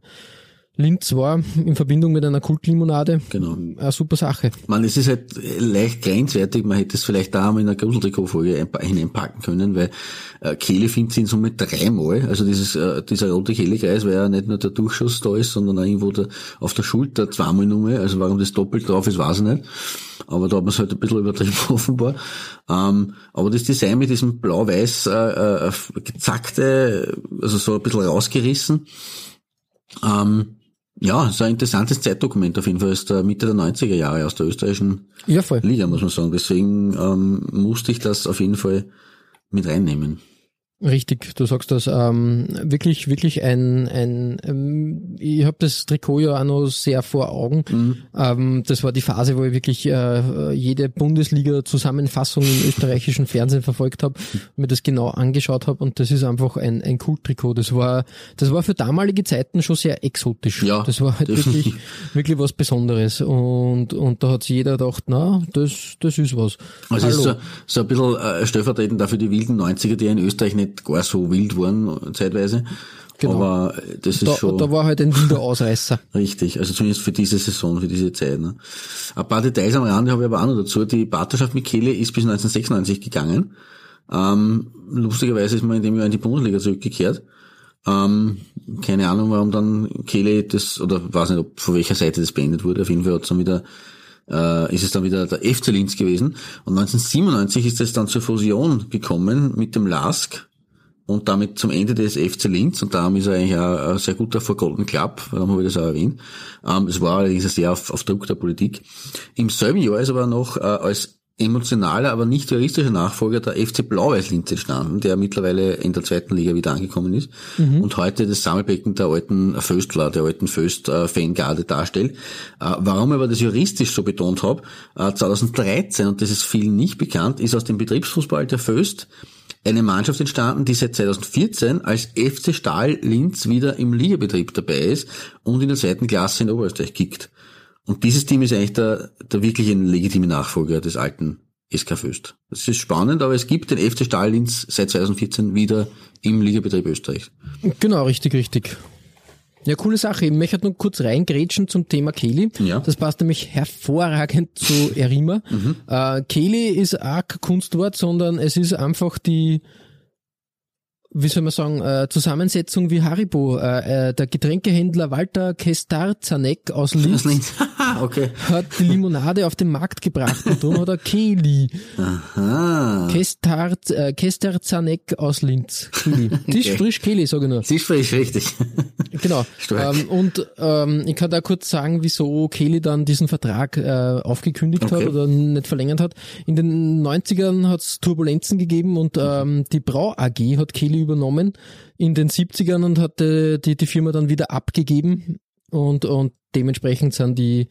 Speaker 3: Linz war in Verbindung mit einer Kultlimonade.
Speaker 4: Genau.
Speaker 3: Eine super Sache.
Speaker 4: Man, es ist halt leicht grenzwertig. Man hätte es vielleicht da mal in einer Gruseltrikot-Folge hineinpacken können, weil äh, Kehle findet sie in Summe dreimal. Also dieses, äh, dieser rote Kehlekreis, weil ja nicht nur der Durchschuss da ist, sondern auch irgendwo der, auf der Schulter zweimal nur. Also warum das doppelt drauf ist, weiß ich nicht. Aber da hat man es halt ein bisschen übertrieben offenbar. Ähm, aber das Design mit diesem blau-weiß äh, äh, gezackte, also so ein bisschen rausgerissen, ähm, ja, so ein interessantes Zeitdokument auf jeden Fall aus der Mitte der 90er Jahre aus der österreichischen
Speaker 3: ja.
Speaker 4: Liga, muss man sagen. Deswegen ähm, musste ich das auf jeden Fall mit reinnehmen.
Speaker 3: Richtig, du sagst das. Ähm, wirklich, wirklich ein, ein ähm, ich habe das Trikot ja auch noch sehr vor Augen. Mhm. Ähm, das war die Phase, wo ich wirklich äh, jede Bundesliga-Zusammenfassung im österreichischen Fernsehen verfolgt habe, mir das genau angeschaut habe und das ist einfach ein, ein Kult-Trikot. Das war, das war für damalige Zeiten schon sehr exotisch.
Speaker 4: Ja,
Speaker 3: das war halt wirklich, wirklich was Besonderes. Und, und da hat sich jeder gedacht, na, das, das ist was.
Speaker 4: Also Hallo. ist so, so ein bisschen äh, stellvertretend dafür die wilden 90er, die in Österreich nicht nicht gar so wild waren zeitweise. Genau. Aber das ist
Speaker 3: da,
Speaker 4: schon.
Speaker 3: Da war halt ein wilder Ausreißer.
Speaker 4: Richtig, also zumindest für diese Saison, für diese Zeit. Ne. Ein paar Details am Rande habe ich aber auch noch dazu. Die Partnerschaft mit Kehle ist bis 1996 gegangen. Ähm, lustigerweise ist man in dem Jahr in die Bundesliga zurückgekehrt. Ähm, keine Ahnung, warum dann Kehle das, oder weiß nicht, ob von welcher Seite das beendet wurde. Auf jeden Fall hat es dann wieder äh, ist es dann wieder der FC Linz gewesen. Und 1997 ist es dann zur Fusion gekommen mit dem LASK, und damit zum Ende des FC Linz und darum ist er eigentlich ein, sehr guter vor Golden Club, warum habe ich das auch erwähnt. Ähm, es war allerdings sehr auf, auf Druck der Politik. Im selben Jahr ist aber noch äh, als emotionaler, aber nicht juristischer Nachfolger der FC Blau-Weiß-Linz entstanden, der mittlerweile in der zweiten Liga wieder angekommen ist und heute das Sammelbecken der alten Föstler, der alten Föst-Fangarde darstellt. Äh, Warum ich aber das juristisch so betont habe, äh, 2013, und das ist vielen nicht bekannt, ist aus dem Betriebsfußball der Föst eine Mannschaft entstanden, die seit 2014 als FC Stahl Linz wieder im Ligabetrieb dabei ist und in der zweiten Klasse in Oberösterreich kickt. Und dieses Team ist eigentlich der, der wirklich ein legitime Nachfolger des alten SK Föst. Das ist spannend, aber es gibt den FC Stahl Linz seit 2014 wieder im Ligabetrieb Österreich.
Speaker 3: Genau, richtig, richtig. Ja, coole Sache. Ich möchte nur kurz reingrätschen zum Thema Kehli.
Speaker 4: Ja.
Speaker 3: Das passt nämlich hervorragend zu Erima. Äh, Kehli ist auch kein Kunstwort, sondern es ist einfach die, wie soll man sagen, äh, Zusammensetzung wie Haribo. Äh, äh, der Getränkehändler Walter Kestarzanek aus Linz
Speaker 4: okay.
Speaker 3: hat die Limonade auf den Markt gebracht und darum hat er Kehli.
Speaker 4: Ah.
Speaker 3: Kestar, äh, Kesterzanek aus Linz. Kehli. Tisch
Speaker 4: Okay.
Speaker 3: frisch Kehli, sage ich nur.
Speaker 4: Ist frisch, richtig.
Speaker 3: Genau. Ähm, und ähm, ich kann da kurz sagen, wieso Kelly dann diesen Vertrag äh, aufgekündigt
Speaker 4: Okay.
Speaker 3: hat oder nicht verlängert hat. In den 90ern hat es Turbulenzen gegeben und ähm, die Brau AG hat Kelly übernommen in den 70ern und hat äh, die, die Firma dann wieder abgegeben und, und dementsprechend sind die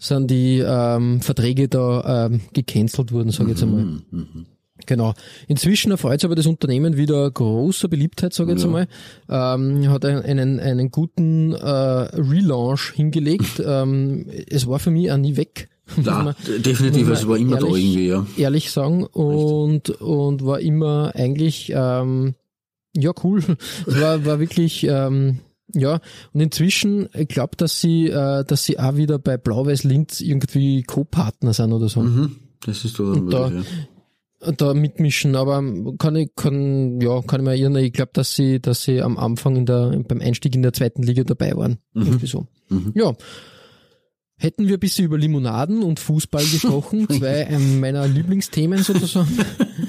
Speaker 3: sind die ähm, Verträge da ähm, gecancelt worden, sage ich jetzt einmal. Genau. Inzwischen erfreut sich aber das Unternehmen wieder großer Beliebtheit, sage ich jetzt einmal. Ähm, hat einen, einen, guten äh, Relaunch hingelegt. ähm, es war für mich auch nie weg. man-
Speaker 4: definitiv, es war immer da
Speaker 3: ehrlich-
Speaker 4: irgendwie, ja.
Speaker 3: Ehrlich sagen. Und, und war immer eigentlich, ähm, ja, cool. Es war, war wirklich, ähm, ja, und inzwischen, ich glaube, dass sie, äh, dass sie auch wieder bei Blau-Weiß Linz irgendwie Co-Partner sind oder so.
Speaker 4: Mhm. Das ist da,
Speaker 3: da-
Speaker 4: ja.
Speaker 3: da mitmischen, aber kann ich, kann, ja, kann ich mir erinnern, ich glaube, dass sie, dass sie am Anfang in der, beim Einstieg in der zweiten Liga dabei waren. Irgendwie so. Ja. Hätten wir ein bisschen über Limonaden und Fußball gesprochen, zwei meiner Lieblingsthemen sozusagen.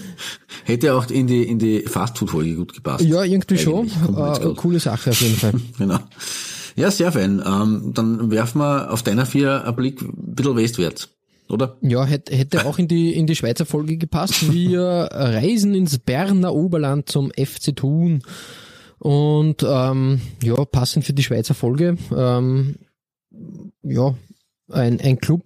Speaker 4: Hätte auch in die, in die Fastfood-Folge gut gepasst.
Speaker 3: Ja, irgendwie schon.
Speaker 4: Eigentlich,
Speaker 3: Äh, coole Sache auf jeden Fall.
Speaker 4: Genau. Ja, sehr fein. Ähm, dann werfen wir auf deiner vier einen Blick ein bisschen westwärts, oder?
Speaker 3: Ja, hätte, hätte auch in die, in die Schweizer Folge gepasst. Wir reisen ins Berner Oberland zum FC Thun. Und ähm, ja, passend für die Schweizer Folge. Ähm, ja, ein, ein Club,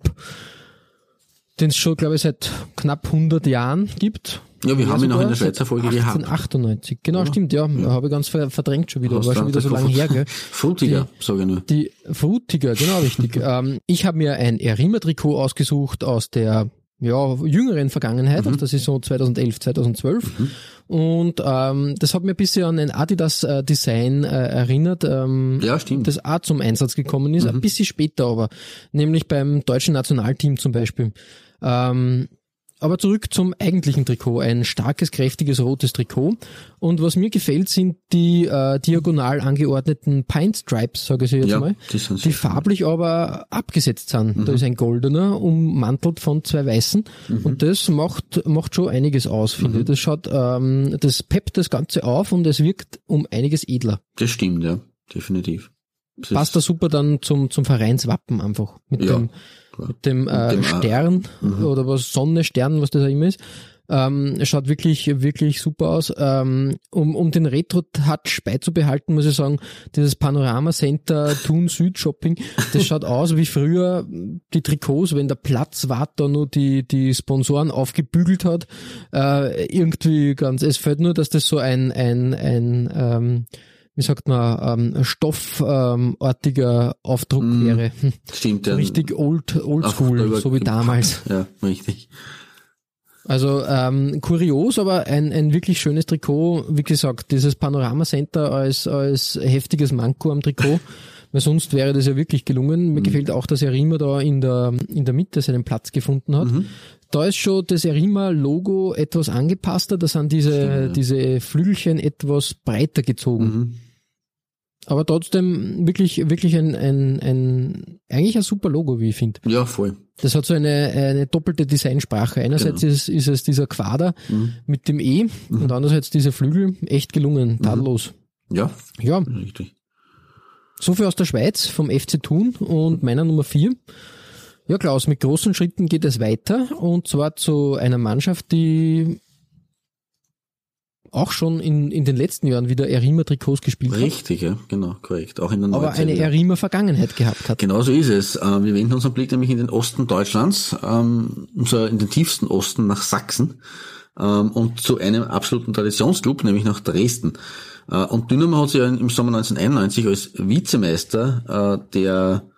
Speaker 3: den es schon, glaube ich, seit knapp 100 Jahren gibt.
Speaker 4: Ja, wir haben ihn auch in der Schweizer Folge gehabt.
Speaker 3: 1898. Genau, stimmt, ja. Habe ich ganz ver verdrängt schon wieder.
Speaker 4: Hast
Speaker 3: War schon wieder so lange her, gell?
Speaker 4: Frutiger, sage ich nur.
Speaker 3: Die Frutiger, genau richtig. ähm, ich habe mir ein Erima-Trikot ausgesucht aus der ja, jüngeren Vergangenheit,
Speaker 4: Mhm.
Speaker 3: aus der Saison 2011, 2012. Und ähm, das hat mir ein bisschen an ein Adidas-Design äh, erinnert, ähm,
Speaker 4: Ja, stimmt.
Speaker 3: das auch zum Einsatz gekommen ist, ein bisschen später aber, nämlich beim deutschen Nationalteam zum Beispiel. Ähm, aber zurück zum eigentlichen Trikot. Ein starkes, kräftiges rotes Trikot. Und was mir gefällt, sind die äh, diagonal angeordneten Pine Stripes, sage ich jetzt
Speaker 4: Ja,
Speaker 3: mal,
Speaker 4: die
Speaker 3: die
Speaker 4: Mhm.
Speaker 3: farblich aber abgesetzt sind. Da ist ein goldener, ummantelt von zwei weißen.
Speaker 4: Mhm.
Speaker 3: Und das macht, macht schon einiges aus, finde ich. Das schaut, ähm, das peppt das Ganze auf und es wirkt um einiges edler.
Speaker 4: Das stimmt, ja. Definitiv. Das
Speaker 3: Passt da super dann zum, zum Vereinswappen einfach. Mit
Speaker 4: Ja,
Speaker 3: dem. Mit dem, äh,
Speaker 4: dem, äh,
Speaker 3: Stern oder was Sonne, Stern, was das auch immer ist. Ähm, es schaut wirklich, wirklich super aus. Ähm, um, um den Retro-Touch beizubehalten, muss ich sagen, dieses Panorama Center Thun Süd Shopping, das schaut aus wie früher die Trikots, wenn der Platzwart da nur die, die Sponsoren aufgebügelt hat. Äh, irgendwie ganz, es fällt nur, dass das so ein, ein, ein, ähm, wie sagt man, ähm, stoffartiger Aufdruck wäre. Hm.
Speaker 4: Stimmt,
Speaker 3: So
Speaker 4: ja.
Speaker 3: richtig old,
Speaker 4: Einfach
Speaker 3: oldschool, so wie damals.
Speaker 4: Ja, richtig.
Speaker 3: Also ähm, kurios, aber ein, ein wirklich schönes Trikot. Wie gesagt, dieses Panorama Center als, als heftiges Manko am Trikot. Weil sonst wäre das ja wirklich gelungen.
Speaker 4: Mhm.
Speaker 3: Mir gefällt auch, dass Erima da in der, in der Mitte seinen Platz gefunden hat.
Speaker 4: Mhm.
Speaker 3: Da ist schon das Erima-Logo etwas angepasster. Da sind diese, diese Flügelchen etwas breiter gezogen.
Speaker 4: Mhm.
Speaker 3: Aber trotzdem wirklich, wirklich ein, ein, ein, eigentlich ein super Logo, wie ich finde.
Speaker 4: Ja, voll.
Speaker 3: Das hat so eine, eine doppelte Designsprache. Einerseits
Speaker 4: Genau.
Speaker 3: ist, ist es dieser Quader
Speaker 4: Mhm.
Speaker 3: mit dem E und andererseits diese Flügel. Echt gelungen, tadellos.
Speaker 4: Ja,
Speaker 3: Ja,
Speaker 4: richtig.
Speaker 3: so viel aus der Schweiz vom FC Thun und meiner Nummer vier. Ja, Klaus, mit großen Schritten geht es weiter und zwar zu einer Mannschaft, die auch schon in, in den letzten Jahren wieder Erima-Trikots gespielt
Speaker 4: Richtig, ja, genau, korrekt. Auch in der
Speaker 3: hat, aber eine Erima-Vergangenheit gehabt hat.
Speaker 4: Genau so ist es. Äh, wir wenden unseren Blick nämlich in den Osten Deutschlands, ähm, in den tiefsten Osten nach Sachsen ähm, und zu einem absoluten Traditionsclub, nämlich nach Dresden. Äh, und Dynamo hat sich ja im Sommer 1991 als Vizemeister äh, der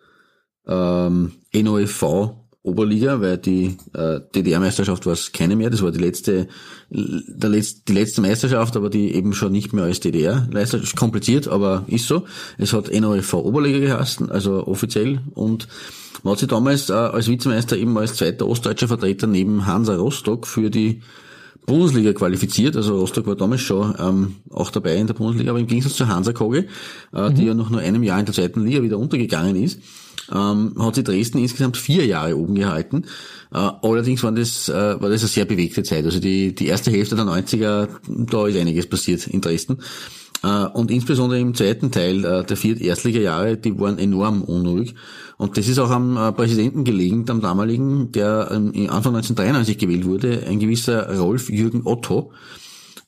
Speaker 4: ähm, NOFV Oberliga, weil die äh, DDR-Meisterschaft war es keine mehr. Das war die letzte, der letzte, die letzte Meisterschaft, aber die eben schon nicht mehr als DDR-Meisterschaft. Kompliziert, aber ist so. Es hat NOFV Oberliga geheißen, also offiziell. Und man hat sich damals äh, als Vizemeister eben als zweiter ostdeutscher Vertreter neben Hansa Rostock für die Bundesliga qualifiziert. Also Rostock war damals schon ähm, auch dabei in der Bundesliga, aber im Gegensatz zu Hansa Koge, äh, mhm. die ja nach nur einem Jahr in der zweiten Liga wieder untergegangen ist, ähm, hat sie Dresden insgesamt vier Jahre oben gehalten. Äh, allerdings war das, äh, war das eine sehr bewegte Zeit. Also die, die erste Hälfte der 90er, da ist einiges passiert in Dresden. Äh, und insbesondere im zweiten Teil äh, der vier Erstliga-Jahre, die waren enorm unruhig. Und das ist auch am äh, Präsidenten gelegen, am damaligen, der ähm, Anfang 1993 gewählt wurde, ein gewisser Rolf Jürgen Otto,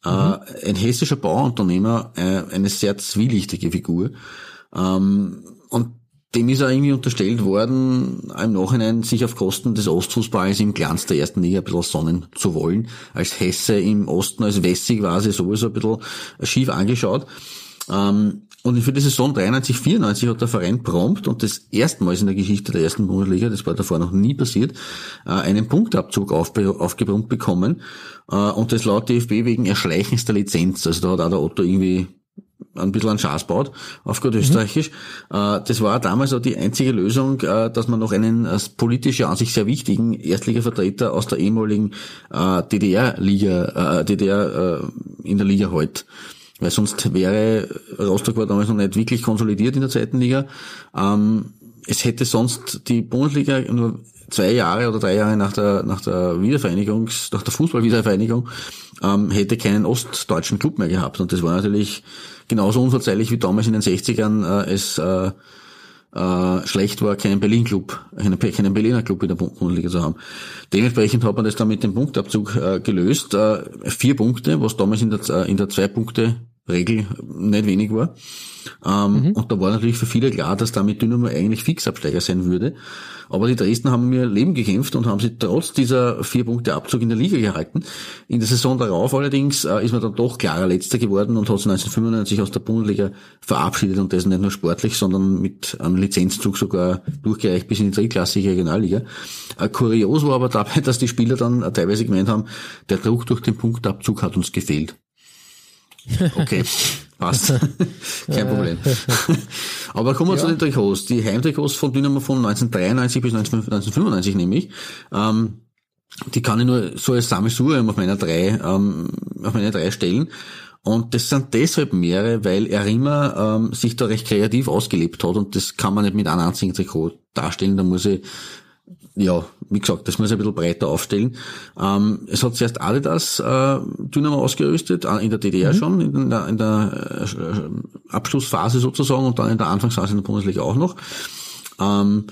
Speaker 4: mhm. ein hessischer Bauunternehmer, eine sehr zwielichtige Figur. Ähm, und dem ist er irgendwie unterstellt worden, im Nachhinein sich auf Kosten des Ostfußballs im Glanz der ersten Liga ein bisschen sonnen zu wollen. Als Hesse im Osten, als Wessig war sie sowieso ein bisschen schief angeschaut. Ähm, und für die Saison 93, 94 hat der Verein prompt und das erstmals in der Geschichte der ersten Bundesliga, das war davor noch nie passiert, äh, einen Punktabzug aufgebrummt bekommen. Äh, und das laut DFB wegen Erschleichens der Lizenz. Also da hat auch der Otto irgendwie ein bisschen an Schaß baut, auf gut Österreichisch. Mhm. Das war damals auch die einzige Lösung, äh, dass man noch einen äh, politisch an sich sehr wichtigen Erstliga-Vertreter aus der ehemaligen DDR-Liga, DDR in der Liga halt. Weil sonst wäre, Rostock war damals noch nicht wirklich konsolidiert in der zweiten Liga. Ähm, es hätte sonst die Bundesliga nur zwei Jahre oder drei Jahre nach der, nach der Wiedervereinigung, nach der Fußballwiedervereinigung, ähm, hätte keinen ostdeutschen Club mehr gehabt. Und das war natürlich genauso unverzeihlich wie damals in den 60ern äh, es äh, äh, schlecht war, keinen Berlin-Club, keinen, keinen Berliner Club in der Bundesliga zu haben. Dementsprechend hat man das dann mit dem Punktabzug äh, gelöst. Äh, vier Punkte, was damals in der, äh, in der Zwei-Punkte-Regel nicht wenig war. Ähm, mhm. Und da war natürlich für viele klar, dass damit Dynamo eigentlich Fixabsteiger sein würde. Aber die Dresden haben mir Leben gekämpft und haben sie trotz dieser vier Punkte Abzug in der Liga gehalten. In der Saison darauf allerdings äh, ist man dann doch klarer Letzter geworden und hat sich 1995 aus der Bundesliga verabschiedet und das nicht nur sportlich, sondern mit einem Lizenzzug sogar durchgereicht bis in die drittklassige Regionalliga. Äh, kurios war aber dabei, dass die Spieler dann äh, teilweise gemeint haben, der Druck durch den Punktabzug hat uns gefehlt. Okay. Passt. Kein Problem. Aber kommen wir ja. zu den Trikots. Die Heimtrikots von Dynamo von 1993 bis 1995 nämlich. Ähm, die kann ich nur so als Sammelsurium auf meiner drei, ähm, auf meine drei stellen. Und das sind deshalb mehrere, weil er immer ähm, sich da recht kreativ ausgelebt hat und das kann man nicht mit einem einzigen Trikot darstellen. Da muss ich ja, wie gesagt, das muss ich ein bisschen breiter aufstellen. Ähm, es hat zuerst Adidas äh, Dynamo ausgerüstet, äh, in der DDR mhm. schon, in der, in der äh, Abschlussphase sozusagen und dann in der Anfangsphase in der Bundesliga auch noch. Ähm,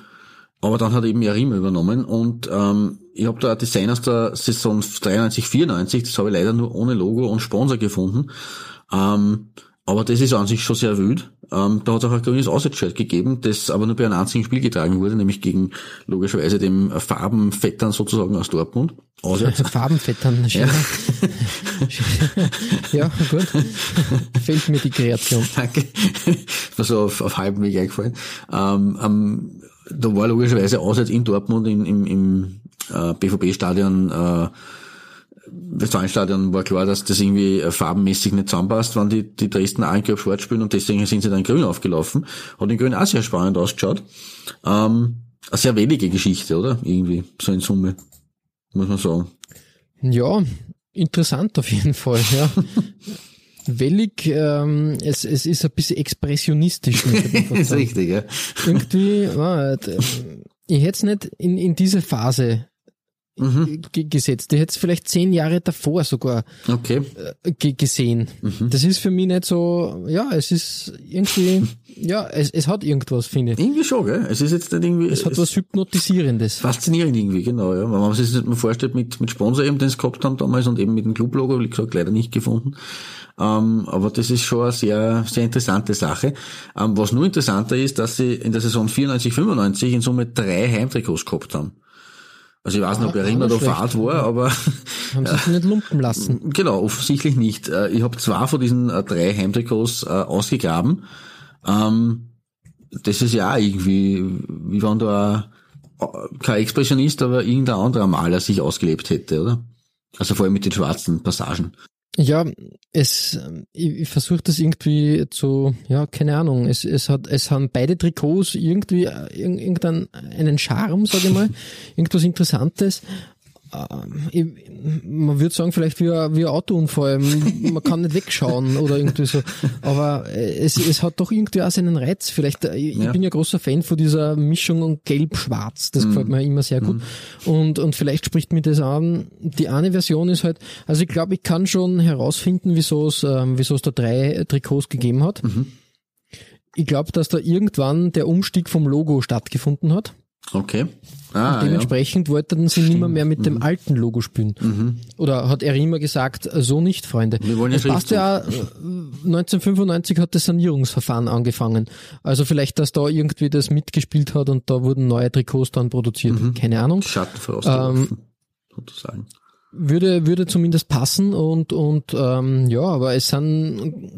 Speaker 4: aber dann hat eben Yarima übernommen und ähm, ich habe da ein Design aus der Saison 93, 94, das habe ich leider nur ohne Logo und Sponsor gefunden. Ähm, aber das ist an sich schon sehr wild. Ähm, da hat es auch ein grünes Auswärtsshirt gegeben, das aber nur bei einem einzigen Spiel getragen wurde, nämlich gegen logischerweise dem Farbenvettern sozusagen aus Dortmund.
Speaker 3: Farbenvettern, ja. ja, gut. Fehlt mir die Kreation.
Speaker 4: Danke. War so auf, auf halbem Weg eingefallen. Ähm, ähm, da war logischerweise auswärts in Dortmund im, im, im äh, BVB-Stadion äh, Westfalenstadion war klar, dass das irgendwie äh, farbenmäßig nicht zusammenpasst, wenn die, die Dresden auch in Gelb-Schwarz spielen und deswegen sind sie dann grün aufgelaufen. Hat in grün auch sehr spannend ausgeschaut. Ähm, eine sehr wenige Geschichte, oder? Irgendwie, so in Summe, muss man sagen.
Speaker 3: Ja, interessant auf jeden Fall, ja. Wellig, ähm, es, es ist ein bisschen expressionistisch.
Speaker 4: das ist richtig, ja.
Speaker 3: Irgendwie, ja, ich hätte es nicht in, in diese Phase ge gesetzt. Die hätte es vielleicht zehn Jahre davor sogar
Speaker 4: Okay.
Speaker 3: äh, ge gesehen. Das ist für mich nicht so, ja, es ist irgendwie, ja, es, es hat irgendwas, finde ich.
Speaker 4: Irgendwie schon, gell? Es ist jetzt nicht irgendwie.
Speaker 3: Es hat was Hypnotisierendes.
Speaker 4: Faszinierend irgendwie, genau, ja. Wenn man sich das mal vorstellt mit, mit Sponsor eben, den sie gehabt haben damals und eben mit dem Clublogo, wie gesagt, leider nicht gefunden. Ähm, aber das ist schon eine sehr, sehr interessante Sache. Ähm, was nur interessanter ist, dass sie in der Saison 94, 95 in Summe drei Heimtrikots gehabt haben. Also ich weiß nicht, ob er immer da. Fahrt war, aber
Speaker 3: Haben sich nicht lumpen lassen.
Speaker 4: Genau, offensichtlich nicht. Äh, Ich habe zwei von diesen äh, drei Heimtrikots äh, ausgegraben. Ähm, das ist ja auch irgendwie, wie wenn da kein Expressionist, aber irgendein anderer Maler sich ausgelebt hätte, oder? Also vor allem mit den schwarzen Passagen.
Speaker 3: Ja, es, ich, ich versuche das irgendwie zu, ja, keine Ahnung, es, es hat, es haben beide Trikots irgendwie äh, irg- irgendeinen einen Charme, sage ich mal, irgendwas Interessantes. Ich, man würde sagen, vielleicht wie ein, wie ein Autounfall, man kann nicht wegschauen oder irgendwie so, aber äh, es, es hat doch irgendwie auch seinen Reiz. Vielleicht, äh, ich,
Speaker 4: Ja.
Speaker 3: bin ja großer Fan von dieser Mischung gelb-schwarz, das gefällt mir immer sehr gut und, und vielleicht spricht mir das an. Die eine Version ist halt, also ich glaube, ich kann schon herausfinden, wieso es, ähm, wieso es da drei Trikots gegeben hat. Ich glaube, dass da irgendwann der Umstieg vom Logo stattgefunden hat.
Speaker 4: Okay. Ah, ja.
Speaker 3: Dementsprechend wollten sie nicht mehr, mit dem alten Logo spielen. Oder hat er immer gesagt, so nicht, Freunde.
Speaker 4: Wir wollen ja
Speaker 3: es passt ja, äh, 1995 hat das Sanierungsverfahren angefangen. Also vielleicht, dass da irgendwie das mitgespielt hat und da wurden neue Trikots dann produziert. Keine Ahnung.
Speaker 4: Schatten vorausgeworfen, sozusagen.
Speaker 3: Würde, würde zumindest passen und, und ähm, ja, aber es sind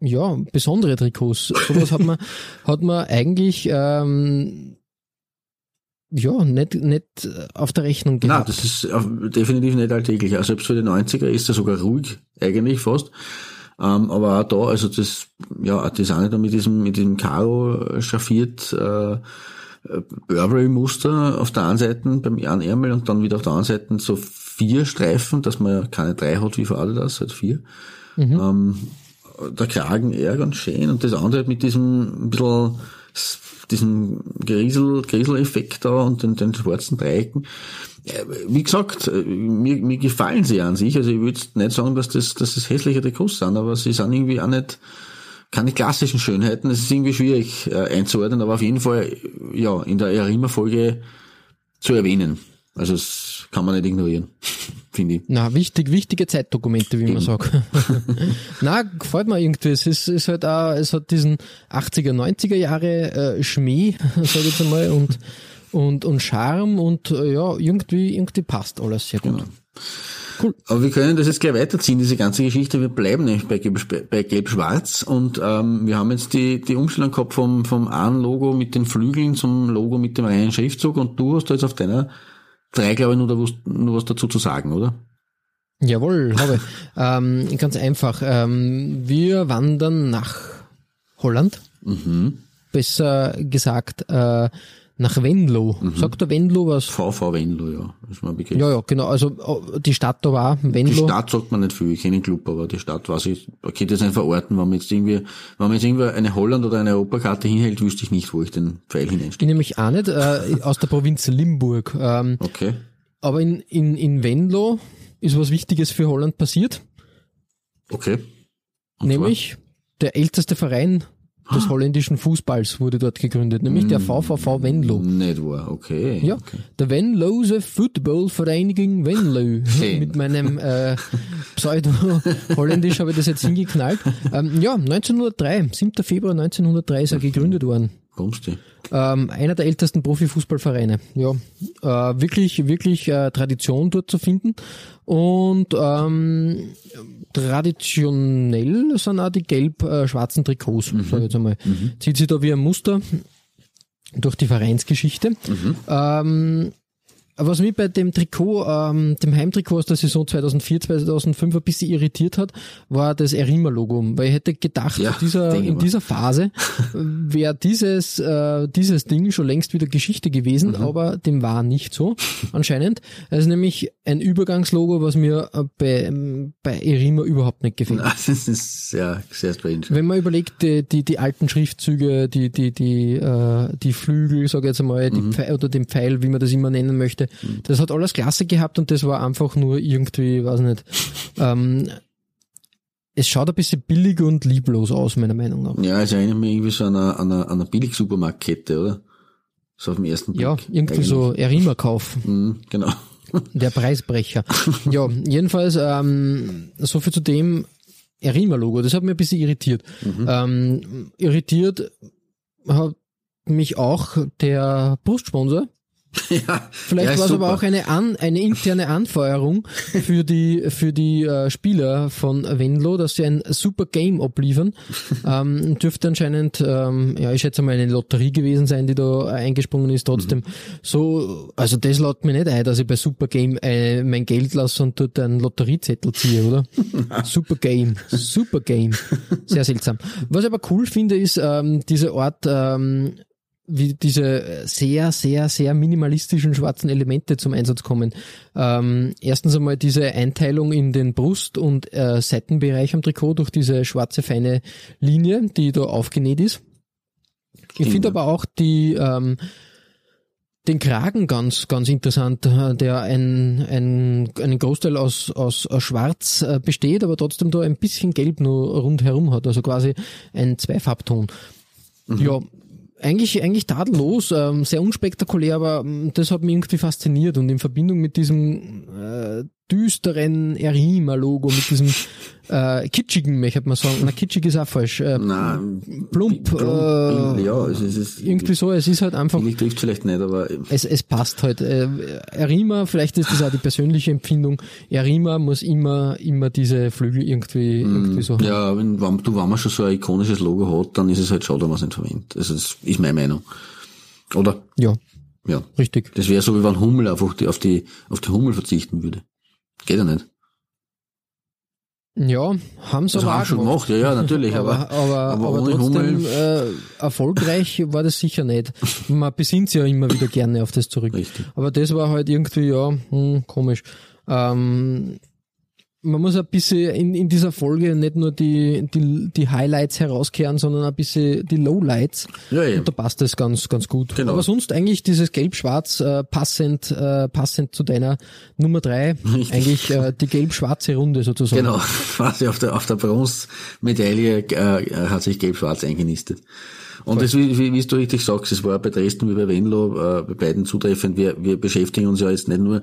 Speaker 3: ja besondere Trikots. Sowas hat man, hat man eigentlich ähm, ja nicht, nicht auf der Rechnung gehabt.
Speaker 4: das ist definitiv nicht alltäglich. Also selbst für die 90er ist er sogar ruhig, eigentlich fast. Ähm, aber auch da, also das, ja, das eine da mit diesem, mit diesem Karo schaffiert, äh, Burberry-Muster auf der einen Seite beim einen Ärmel und dann wieder auf der anderen Seite so vier Streifen, dass man ja keine drei hat wie für Adidas, halt vier. Ähm, der Kragen eher ganz schön und das andere mit diesem ein bisschen diesem Grisel, Grisel-Effekt da und den, den schwarzen Dreiecken. Wie gesagt, äh, mir, mir gefallen sie an sich. Also ich würde nicht sagen, dass das, dass das hässliche Trikots sind, aber sie sind irgendwie auch nicht keine klassischen Schönheiten. Es ist irgendwie schwierig äh, einzuordnen, aber auf jeden Fall ja in der Arima-Folge zu erwähnen. Also das kann man nicht ignorieren, finde ich.
Speaker 3: Na, wichtig, wichtige Zeitdokumente, wie man sagt. Na, gefällt mir irgendwie. Es ist, ist halt auch, es hat diesen 80er, 90er Jahre äh, Schmäh, sag ich jetzt einmal, und, und, und Charme und äh, ja, irgendwie, irgendwie passt alles sehr gut.
Speaker 4: Aber wir können das jetzt gleich weiterziehen, diese ganze Geschichte. Wir bleiben nämlich bei Gelb- bei Gelb-Schwarz und ähm, wir haben jetzt die, die Umstellung gehabt vom, vom einen Logo mit den Flügeln zum Logo mit dem reinen Schriftzug und du hast da jetzt auf deiner drei, glaube ich, nur, da was, nur was dazu zu sagen, oder?
Speaker 3: Jawohl, habe ich. ähm, ganz einfach. Ähm, wir wandern nach Holland. Besser gesagt, äh, nach Venlo. Sagt der Venlo was?
Speaker 4: VV Venlo, ja. Ist mein Begriff.
Speaker 3: Ja, ja, genau. Also äh, die Stadt da war,
Speaker 4: Die
Speaker 3: Venlo.
Speaker 4: Stadt sagt man nicht viel, ich kenne den Club, aber die Stadt weiß ich, man könnte das nicht verorten, wenn man jetzt irgendwie, wenn man jetzt irgendwie eine Holland- oder eine Europakarte hinhält, wüsste ich nicht, wo ich den Pfeil hineinstecke.
Speaker 3: Ich nämlich auch nicht, äh, aus der Provinz Limburg. Ähm,
Speaker 4: Okay.
Speaker 3: aber in, in, in Venlo ist was Wichtiges für Holland passiert,
Speaker 4: Okay. Und
Speaker 3: nämlich der älteste Verein des holländischen Fußballs wurde dort gegründet, nämlich der VVV Venlo.
Speaker 4: Nicht wahr, okay.
Speaker 3: Ja,
Speaker 4: okay.
Speaker 3: der Venlose Footballvereinigung Venlo. Mit meinem äh, Pseudo-Holländisch habe ich das jetzt hingeknallt. Ähm, ja, 1903, 7. Februar 1903 ist er gegründet worden.
Speaker 4: Bumsti.
Speaker 3: Ähm, einer der ältesten Profifußballvereine. Ja, äh, wirklich, wirklich äh, Tradition dort zu finden. Und ähm, traditionell sind auch die gelb-schwarzen Trikots, sag ich jetzt einmal. Zieht sich da wie ein Muster durch die Vereinsgeschichte. Ähm, was mich bei dem Trikot, ähm, dem Heimtrikot aus der Saison 2004, 2005 ein bisschen irritiert hat, war das Erima-Logo. Weil ich hätte gedacht,
Speaker 4: Ja,
Speaker 3: in dieser, in
Speaker 4: mal.
Speaker 3: dieser Phase wäre dieses, äh, dieses Ding schon längst wieder Geschichte gewesen, aber dem war nicht so, anscheinend. Es ist nämlich ein Übergangslogo, was mir äh, bei, ähm, bei Erima überhaupt nicht gefällt.
Speaker 4: Das ist sehr, sehr strange.
Speaker 3: Wenn man überlegt, die, die, die alten Schriftzüge, die, die, die, äh, die Flügel, sage ich jetzt einmal, die Pfeil, oder den Pfeil, wie man das immer nennen möchte, Ende. Das hat alles Klasse gehabt und das war einfach nur irgendwie, weiß nicht, ähm, es schaut ein bisschen billig und lieblos aus, meiner Meinung nach.
Speaker 4: Ja, es erinnert mich irgendwie so an eine, an eine, an eine Billig-Supermarktkette, oder? So auf den ersten Blick.
Speaker 3: Ja, irgendwie
Speaker 4: eigentlich.
Speaker 3: so Erima-Kauf.
Speaker 4: Mhm, genau.
Speaker 3: Der Preisbrecher. ja, jedenfalls, ähm, so viel zu dem Erima-Logo. Das hat mich ein bisschen irritiert. Ähm, irritiert hat mich auch der Brustsponsor.
Speaker 4: ja,
Speaker 3: Vielleicht
Speaker 4: ja,
Speaker 3: war es aber auch eine, an, eine interne Anfeuerung für die, für die äh, Spieler von Venlo, dass sie ein super Game abliefern. ähm, dürfte anscheinend, ähm, ja, ich schätze mal eine Lotterie gewesen sein, die da eingesprungen ist. Trotzdem, so, also das lädt mir nicht ein, dass ich bei Super Game äh, mein Geld lasse und dort einen Lotteriezettel ziehe, oder? super Game, super Game. Sehr seltsam. Was ich aber cool finde, ist ähm, diese Art, ähm, wie diese sehr, sehr, sehr minimalistischen schwarzen Elemente zum Einsatz kommen. Ähm, erstens einmal diese Einteilung in den Brust- und äh, Seitenbereich am Trikot durch diese schwarze feine Linie, die da aufgenäht ist. Ich finde aber auch die ähm, den Kragen ganz, ganz interessant, äh, der ein, ein, einen Großteil aus, aus, aus Schwarz äh, besteht, aber trotzdem da ein bisschen Gelb nur rundherum hat, also quasi ein Zweifarbton. Ja, eigentlich, eigentlich tadellos, ähm, sehr unspektakulär, aber ähm, das hat mich irgendwie fasziniert und in Verbindung mit diesem äh, düsteren Erima-Logo, mit diesem äh, kitschigen, ich man sagen, na kitschig ist auch falsch, äh,
Speaker 4: Nein,
Speaker 3: plump, äh,
Speaker 4: ja, es ist, es ist
Speaker 3: irgendwie so, es ist halt einfach
Speaker 4: Billig trifft vielleicht nicht, aber
Speaker 3: es, es passt halt. Äh, Erima, vielleicht ist das auch die persönliche Empfindung. Erima muss immer, immer diese Flügel irgendwie, irgendwie so haben.
Speaker 4: ja, wenn, wenn, du, wenn man schon so ein ikonisches Logo hat, dann ist es halt schade, wenn man es nicht verwendet. Also das ist meine Meinung. Oder?
Speaker 3: Ja,
Speaker 4: Ja.
Speaker 3: richtig.
Speaker 4: Das wäre so, wie wenn Hummel einfach die, auf die, auf die Hummel verzichten würde. Geht ja nicht.
Speaker 3: Ja, haben sie
Speaker 4: Das
Speaker 3: aber
Speaker 4: haben schon gemacht, ja, ja, natürlich,
Speaker 3: aber,
Speaker 4: aber,
Speaker 3: aber,
Speaker 4: aber
Speaker 3: aber, trotzdem äh, erfolgreich war das sicher nicht. Man besinnt sich ja immer wieder gerne auf das zurück.
Speaker 4: Richtig.
Speaker 3: Aber das war halt irgendwie, ja, hm, komisch. Ähm, man muss ein bisschen in, in dieser Folge nicht nur die, die, die Highlights herauskehren, sondern ein bisschen die Lowlights.
Speaker 4: Ja, ja.
Speaker 3: Und da passt das ganz, ganz gut.
Speaker 4: Genau.
Speaker 3: Aber sonst eigentlich dieses Gelb-Schwarz äh, passend, äh, passend zu deiner Nummer drei. Eigentlich äh, die gelb-schwarze Runde sozusagen.
Speaker 4: Genau, quasi auf der, auf der Bronzemedaille äh, hat sich gelb-schwarz eingenistet. Und das, wie, wie, wie du richtig sagst, es war bei Dresden wie bei Venlo, äh, bei beiden zutreffend. Wir, wir beschäftigen uns ja jetzt nicht nur,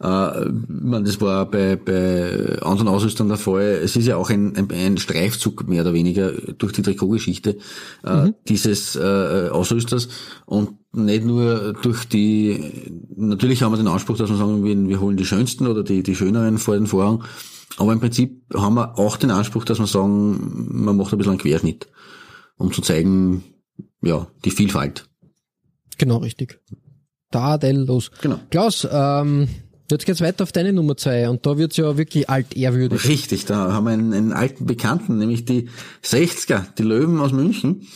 Speaker 4: äh, meine, das war bei, bei anderen Ausrüstern der Fall. Es ist ja auch ein, ein, ein Streifzug mehr oder weniger durch die Trikotgeschichte äh, dieses äh, Ausrüsters und nicht nur durch die, natürlich haben wir den Anspruch, dass wir sagen, wir, wir holen die schönsten oder die, die schöneren vor den Vorhang. Aber im Prinzip haben wir auch den Anspruch, dass wir sagen, man macht ein bisschen einen Querschnitt, um zu zeigen, ja, die Vielfalt.
Speaker 3: Genau, richtig. Tadellos.
Speaker 4: Genau.
Speaker 3: Klaus, ähm, jetzt geht's weiter auf deine Nummer zwei und da wird's ja wirklich altehrwürdig.
Speaker 4: Richtig, da haben wir einen, einen alten Bekannten, nämlich die 60er, die Löwen aus München.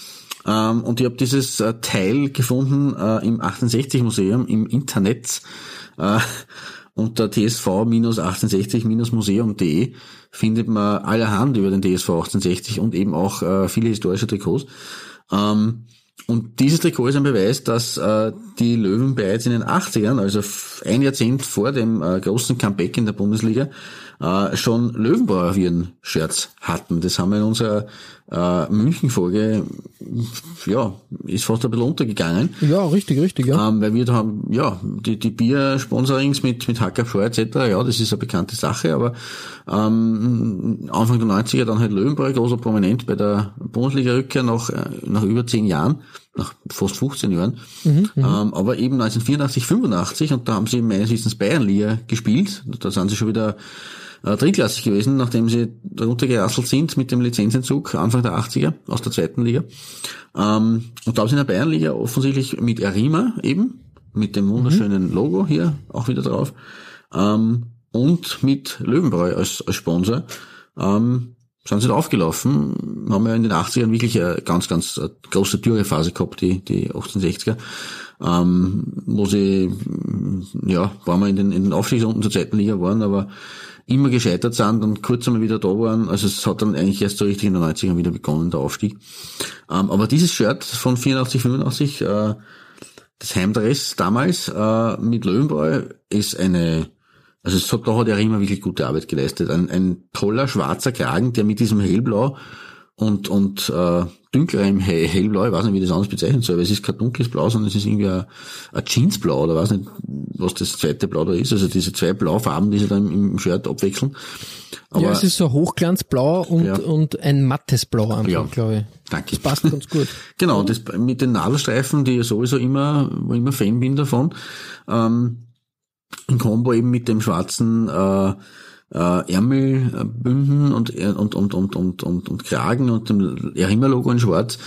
Speaker 4: Ähm, und ich habe dieses äh, Teil gefunden äh, im 1860-Museum im Internet. Äh, unter tsv-1860-museum.de findet man allerhand über den TSV 1860 und eben auch äh, viele historische Trikots. Ähm, und dieses Trikot ist ein Beweis, dass äh, die Löwen bereits in den 80ern, also ein Jahrzehnt vor dem äh, großen Comeback in der Bundesliga, äh, schon Löwenbauerviren-Shirts hatten. Das haben wir in unserer äh, München-Folge, ja, ist fast ein bisschen untergegangen.
Speaker 3: Ja, richtig, richtig, ja.
Speaker 4: Ähm, weil wir da haben, ja, die, die Bier-Sponsorings mit, mit Hacker Shore etc., ja, das ist eine bekannte Sache, aber ähm, Anfang der 90er dann halt Löwenbräu, großer Prominent bei der Bundesliga-Rückkehr nach, äh, nach über zehn Jahren, nach fast 15 Jahren, ähm, aber eben 1984, 85 und da haben sie meines Wissens Bayernliga gespielt, da sind sie schon wieder äh, drittklassig gewesen, nachdem sie runtergerasselt sind mit dem Lizenzentzug Anfang der 80er aus der zweiten Liga. Ähm, und da haben sie in der Bayernliga offensichtlich mit Arima eben, mit dem wunderschönen Logo hier auch wieder drauf, ähm, und mit Löwenbräu als, als Sponsor, ähm, sind sie da aufgelaufen, haben ja in den 80ern wirklich eine ganz, ganz äh, große Dürrephase gehabt, die, die 1860er, ähm, wo sie, ja, waren wir in den, in den Aufstiegsrunden zur zweiten Liga waren, aber immer gescheitert sind und kurz einmal wieder da waren. Also es hat dann eigentlich erst so richtig in den 90ern wieder begonnen, der Aufstieg. Ähm, aber dieses Shirt von 84, 85, äh, das Heimdress damals äh, mit Löwenbräu ist eine, also es hat, da hat er immer wirklich gute Arbeit geleistet. Ein, ein toller schwarzer Kragen, der mit diesem hellblau und, und äh, dünklerem Hell- hellblau, ich weiß nicht, wie das anders bezeichnen soll, aber es ist kein dunkles Blau, sondern es ist irgendwie ein, ein Jeansblau oder weiß nicht, was das zweite Blau da ist. Also diese zwei Blaufarben, die sie da im, im Shirt abwechseln. Aber
Speaker 3: ja, es ist so hochglanzblau und,
Speaker 4: Ja.
Speaker 3: und ein mattes Blau einfach,
Speaker 4: Ja.
Speaker 3: glaube ich.
Speaker 4: danke.
Speaker 3: Das passt ganz gut.
Speaker 4: Genau, das mit den Nadelstreifen, die ich sowieso immer, wo ich immer Fan bin davon, ähm, in Combo eben mit dem schwarzen äh, äh, Ärmelbünden und, und, und, und, und, und, und Kragen und dem Erima-Logo in schwarz,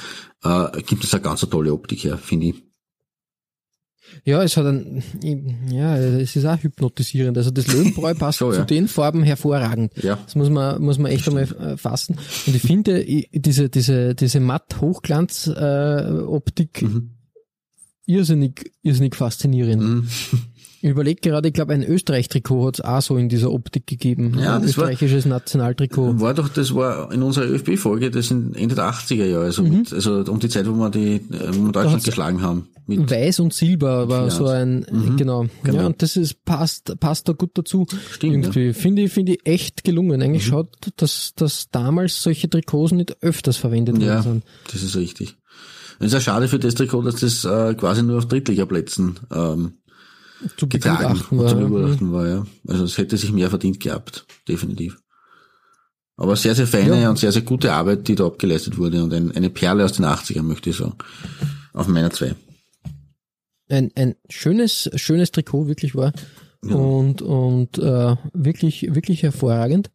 Speaker 4: äh, gibt es eine ganz tolle Optik her, finde ich.
Speaker 3: Ja, es hat ein, ja, es ist auch hypnotisierend. Also das Löwenbräu passt
Speaker 4: So, ja.
Speaker 3: zu den Farben hervorragend.
Speaker 4: Ja.
Speaker 3: Das muss man, muss man echt einmal äh, fassen. Und ich finde, diese, diese, diese matt Hochglanz, äh, Optik
Speaker 4: Mhm.
Speaker 3: irrsinnig, irrsinnig faszinierend. Ich überlege gerade, ich glaube, ein Österreich-Trikot hat es auch so in dieser Optik gegeben.
Speaker 4: Ja,
Speaker 3: ein
Speaker 4: das war-
Speaker 3: österreichisches Nationaltrikot.
Speaker 4: War doch, das war in unserer ÖFB-Folge, das sind Ende der 80er Jahre, also, mit, also um die Zeit, wo wir die, äh, wo wir Deutschland
Speaker 3: Mhm.
Speaker 4: geschlagen haben.
Speaker 3: Weiß und Silber war
Speaker 4: Ja.
Speaker 3: so ein, genau.
Speaker 4: genau.
Speaker 3: Ja, und das ist, passt, passt da gut dazu.
Speaker 4: Stimmt,
Speaker 3: Irgendwie. Finde ich, finde ich echt gelungen. Eigentlich
Speaker 4: Mhm.
Speaker 3: schaut, dass, dass damals solche Trikots nicht öfters verwendet
Speaker 4: ja,
Speaker 3: worden sind.
Speaker 4: das ist richtig. Es ist ja schade für das Trikot, dass das äh, quasi nur auf Drittligaplätzen ähm,
Speaker 3: Zu begutachten war.
Speaker 4: zu
Speaker 3: ja.
Speaker 4: begutachten war, ja. Also es hätte sich mehr verdient gehabt, definitiv. Aber sehr, sehr feine
Speaker 3: Ja.
Speaker 4: und sehr, sehr gute Arbeit, die da abgeleistet wurde und ein, eine Perle aus den 80ern, möchte ich sagen. Auf meiner zwei.
Speaker 3: Ein, ein schönes, schönes Trikot wirklich war. Und, und äh, wirklich, wirklich hervorragend.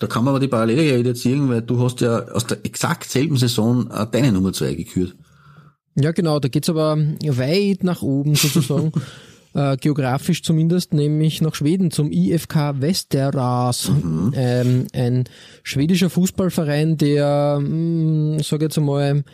Speaker 4: Da kann man aber die Parallele ja wieder ziehen, weil du hast ja aus der exakt selben Saison äh, deine Nummer zwei gekürt.
Speaker 3: Ja, genau, da geht's aber weit nach oben sozusagen. Äh, geografisch zumindest, nämlich nach Schweden zum IFK Västerås, ähm, ein schwedischer Fußballverein, der, mh, sag jetzt einmal,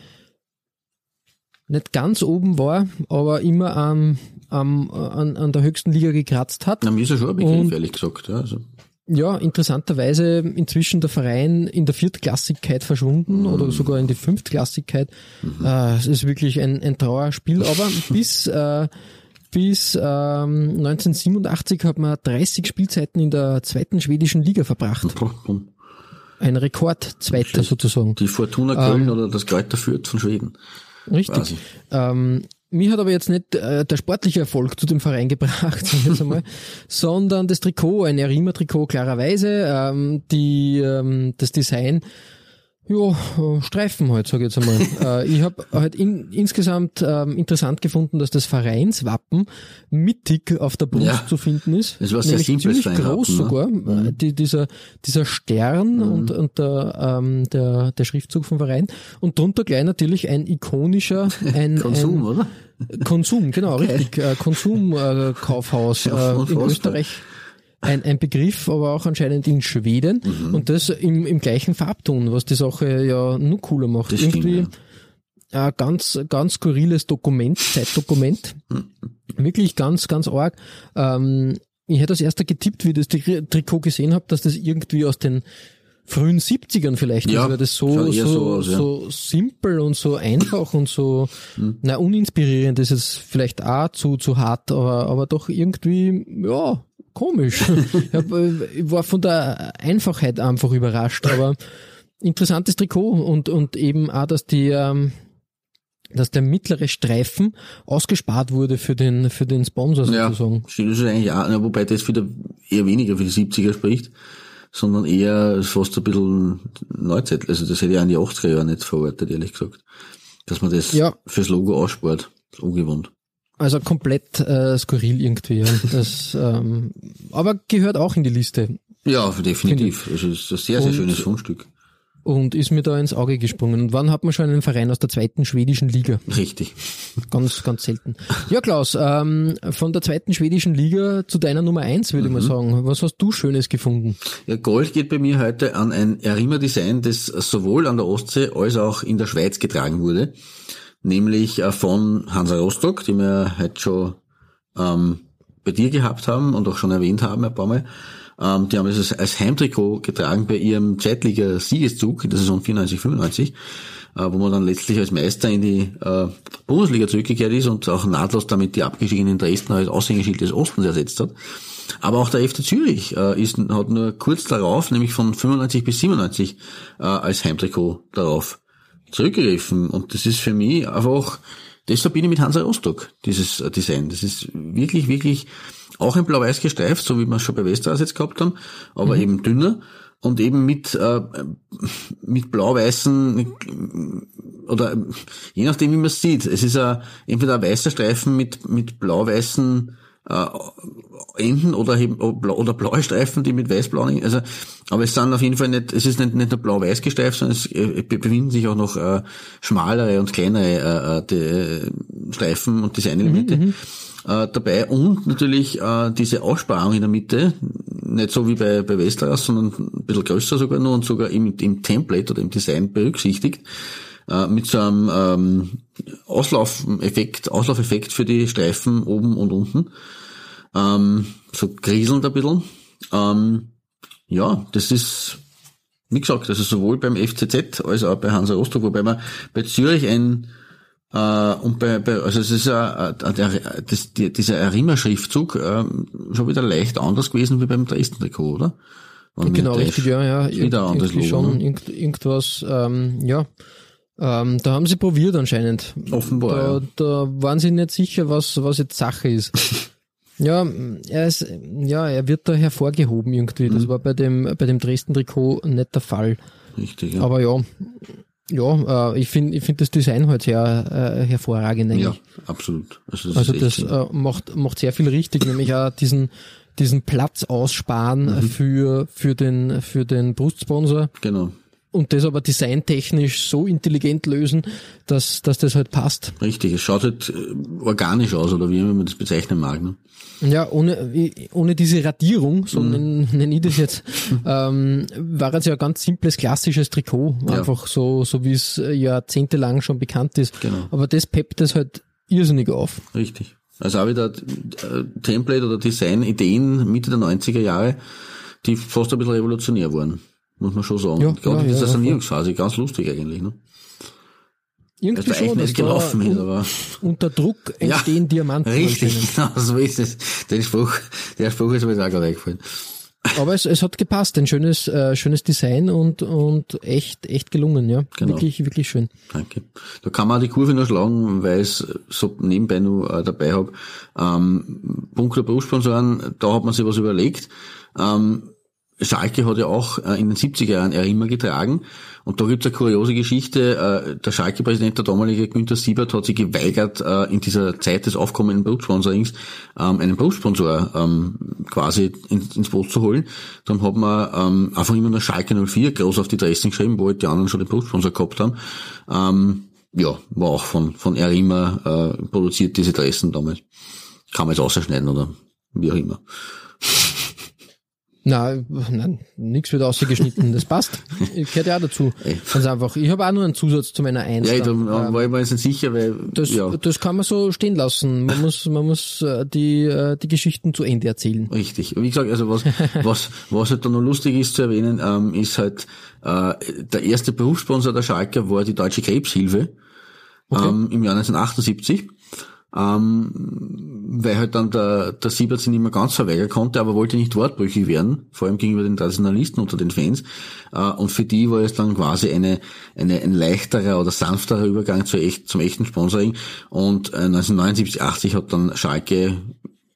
Speaker 3: nicht ganz oben war, aber immer am, am, an, an der höchsten Liga gekratzt hat.
Speaker 4: Na, mir ist ja schon ein Begriff,
Speaker 3: Und-
Speaker 4: ehrlich gesagt. Ja, also,
Speaker 3: Ja, interessanterweise inzwischen der Verein in der Viertklassigkeit verschwunden
Speaker 4: Mhm.
Speaker 3: oder sogar in die Fünftklassigkeit. Äh, es ist wirklich ein, ein Trauerspiel, aber bis, äh, bis ähm, 1987 hat man 30 Spielzeiten in der zweiten schwedischen Liga verbracht. Ein Rekord-Zweiter sozusagen.
Speaker 4: die Fortuna Köln oder das Kräuter Fürth von Schweden.
Speaker 3: Richtig. Ähm, mir hat aber jetzt nicht äh, der sportliche Erfolg zu dem Verein gebracht, einmal, sondern das Trikot, ein Erima-Trikot klarerweise, ähm, die, ähm, das Design, ja, äh, Streifen halt, sage ich jetzt einmal. äh, ich habe halt in, insgesamt ähm, interessant gefunden, dass das Vereinswappen mittig auf der Brust
Speaker 4: Ja.
Speaker 3: zu finden ist.
Speaker 4: Es war sehr
Speaker 3: Nämlich
Speaker 4: simples
Speaker 3: ziemlich groß
Speaker 4: ne?
Speaker 3: sogar. Äh, Die, dieser, dieser Stern und, und der, ähm, der, der Schriftzug vom Verein. Und drunter gleich natürlich ein ikonischer, ein,
Speaker 4: Konsum,
Speaker 3: ein,
Speaker 4: oder?
Speaker 3: Konsum, genau, richtig. Äh, Konsumkaufhaus äh, äh, in. Österreich. Ein, ein Begriff, aber auch anscheinend in Schweden.
Speaker 4: Mhm.
Speaker 3: Und das im, im gleichen Farbton, was die Sache ja nur cooler macht.
Speaker 4: Das stimmt,
Speaker 3: Irgendwie ein ganz, ganz skurriles Dokument, Zeitdokument.
Speaker 4: Mhm.
Speaker 3: Wirklich ganz, ganz arg. Ähm, ich hätte als erster getippt, wie ich das Tri- Trikot gesehen habe, dass das irgendwie aus den frühen 70ern vielleicht
Speaker 4: Ja,
Speaker 3: ist, weil das so, so,
Speaker 4: so aus, ja.
Speaker 3: so simpel und so einfach und so,
Speaker 4: Hm.
Speaker 3: na, uninspirierend ist es vielleicht auch zu, zu hart, aber, aber doch irgendwie, ja, komisch. ich, hab, äh, ich war von der Einfachheit einfach überrascht, aber interessantes Trikot und, und eben auch, dass die, ähm, dass der mittlere Streifen ausgespart wurde für den, für den Sponsor
Speaker 4: Ja,
Speaker 3: sozusagen.
Speaker 4: stimmt, das ist eigentlich auch, wobei das wieder eher weniger für die 70er spricht, sondern eher fast ein bisschen Neuzeit. Also das hätte ich in die 80er Jahre nicht verortet, ehrlich gesagt. Dass man das
Speaker 3: Ja.
Speaker 4: fürs Logo ausspart. Ungewohnt.
Speaker 3: Also komplett äh, skurril irgendwie. Das, ähm, aber gehört auch in die Liste
Speaker 4: Ja, definitiv. Also es ist ein sehr, sehr
Speaker 3: Und-
Speaker 4: schönes Fundstück.
Speaker 3: und ist mir da ins Auge gesprungen. Und wann hat man schon einen Verein aus der zweiten schwedischen Liga?
Speaker 4: Richtig.
Speaker 3: Ganz, ganz selten. Ja, Klaus, ähm, von der zweiten schwedischen Liga zu deiner Nummer eins würde ich mal sagen. Was hast du Schönes gefunden?
Speaker 4: Ja, Gold geht bei mir heute an ein Erima-Design, das sowohl an der Ostsee als auch in der Schweiz getragen wurde. Nämlich äh, von Hansa Rostock, die wir heute schon ähm, bei dir gehabt haben und auch schon erwähnt haben ein paar Mal. Ähm, die haben es als Heimtrikot getragen bei ihrem Zeitliga-Siegeszug in der Saison 94-95 äh, wo man dann letztlich als Meister in die äh, Bundesliga zurückgekehrt ist und auch nahtlos damit die abgestiegenen Dresden als Aushängeschild des Ostens ersetzt hat. Aber auch der FC Zürich äh, ist, hat nur kurz darauf, nämlich von 95 bis 97, äh, als Heimtrikot darauf zurückgegriffen. Und das ist für mich einfach, das verbinde ich mit Hansa Rostock, dieses äh, Design. Das ist wirklich, wirklich auch in blau-weiß gestreift, so wie wir es schon bei Westeros jetzt gehabt haben, aber mhm. eben dünner und eben mit, äh, mit blau-weißen oder je nachdem wie man es sieht. Es ist a, entweder ein weißer Streifen mit, mit blau-weißen äh, Enden oder oder blaue Streifen, die mit weiß-blauen, also aber es sind auf jeden Fall nicht, es ist nicht, nicht nur blau-weiß gestreift, sondern es äh, befinden sich auch noch äh, schmalere und kleinere äh, äh die, Streifen und Designelemente. Mhm, mhm äh, dabei und natürlich äh, diese Aussparung in der Mitte, nicht so wie bei, bei Westeros, sondern ein bisschen größer sogar nur und sogar im, im Template oder im Design berücksichtigt, äh, mit so einem ähm, Auslaufeffekt, Auslaufeffekt für die Streifen oben und unten. Ähm, so kriselnd ein bisschen. Ähm, ja, das ist, wie gesagt, also sowohl beim FCZ als auch bei Hansa Rostock, wobei man bei Zürich ein äh, und bei, bei, also es ist ja äh, der, das, die, dieser Arima-Schriftzug äh, schon wieder leicht anders gewesen wie beim Dresden-Trikot, oder?
Speaker 3: Wenn genau, richtig, ja, ja. Wieder Ir anderes Logo, schon ne? irgend, irgendwas, ähm, ja. Ähm, da haben sie probiert anscheinend.
Speaker 4: Offenbar.
Speaker 3: Da,
Speaker 4: ja.
Speaker 3: da waren sie nicht sicher, was, was jetzt Sache ist. ja, er ist, ja, er wird da hervorgehoben irgendwie. Das mhm. war bei dem, bei dem Dresden-Trikot nicht der Fall.
Speaker 4: Richtig, ja.
Speaker 3: Aber ja, ja, äh, ich finde ich finde das Design halt sehr äh, hervorragend eigentlich. Ja,
Speaker 4: absolut.
Speaker 3: Also das, also das äh, macht, macht sehr viel richtig, nämlich auch diesen, diesen Platz aussparen mhm. für, für den, für den Brustsponsor.
Speaker 4: Genau
Speaker 3: und das aber designtechnisch so intelligent lösen, dass, dass das halt passt.
Speaker 4: Richtig, es schaut halt äh, organisch aus, oder wie man das bezeichnen mag. Ne?
Speaker 3: Ja, ohne, ohne diese Radierung, so mhm. nenne nenn ich das jetzt, ähm, war es ja ein ganz simples, klassisches Trikot. Ja. Einfach so, so wie es jahrzehntelang schon bekannt ist.
Speaker 4: Genau.
Speaker 3: Aber das peppt das halt irrsinnig auf.
Speaker 4: Richtig. Also auch wieder äh, Template oder Design-Ideen Mitte der 90er Jahre, die fast ein bisschen revolutionär waren muss man schon sagen. Ja, Gerade ja, in dieser ja, Sanierungsphase, ganz lustig eigentlich. Ne?
Speaker 3: Irgendwie also schon,
Speaker 4: nicht gelaufen
Speaker 3: ist,
Speaker 4: aber
Speaker 3: unter Druck entstehen ja, Diamanten.
Speaker 4: Richtig, genau, so ist es. Den Spruch, der Spruch ist mir jetzt auch gerade eingefallen.
Speaker 3: Aber es, es hat gepasst, ein schönes, äh, schönes Design und, und echt, echt gelungen, ja. Genau. Wirklich, wirklich schön.
Speaker 4: Danke. Da kann man die Kurve nur schlagen, weil ich es so nebenbei nur äh, dabei habe. Ähm, Bunker Berufssponsoren, da hat man sich was überlegt. Ähm, Schalke hat ja auch äh, in den 70er Jahren Erima getragen. Und da gibt's eine kuriose Geschichte. Äh, der Schalke-Präsident, der damalige Günther Siebert, hat sich geweigert, äh, in dieser Zeit des aufkommenden Brutsponsorings ähm, einen Brustsponsor ähm, quasi ins Boot zu holen. Dann hat man ähm, einfach immer nur Schalke 04 groß auf die Dressen geschrieben, wo halt die anderen schon den Brustsponsor gehabt haben. Ja, war auch von, von Erima produziert, diese Dressen damals. Kann man jetzt ausschneiden oder wie auch immer.
Speaker 3: Nein, nein, nichts wird ausgeschnitten, das passt. Ich gehört ja auch dazu. Ganz einfach. Ich habe auch nur einen Zusatz zu meiner Eins.
Speaker 4: Ja, da war ich mir jetzt nicht sicher, weil
Speaker 3: das,
Speaker 4: ja.
Speaker 3: das kann man so stehen lassen. Man muss, man muss äh, die, äh, die Geschichten zu Ende erzählen.
Speaker 4: Richtig. Wie gesagt, also was, was, was halt da noch lustig ist zu erwähnen, ähm, ist halt äh, der erste Berufssponsor der Schalke war die Deutsche Krebshilfe okay. ähm, im Jahr 1978 ähm, weil halt dann der, der Siebert sich nicht mehr ganz verweigern konnte, aber wollte nicht wortbrüchig werden, vor allem gegenüber den Traditionalisten unter den Fans. Äh, und für die war es dann quasi eine, eine, ein leichterer oder sanfterer Übergang zu echt, zum echten Sponsoring. Und äh, 1979, 80 hat dann Schalke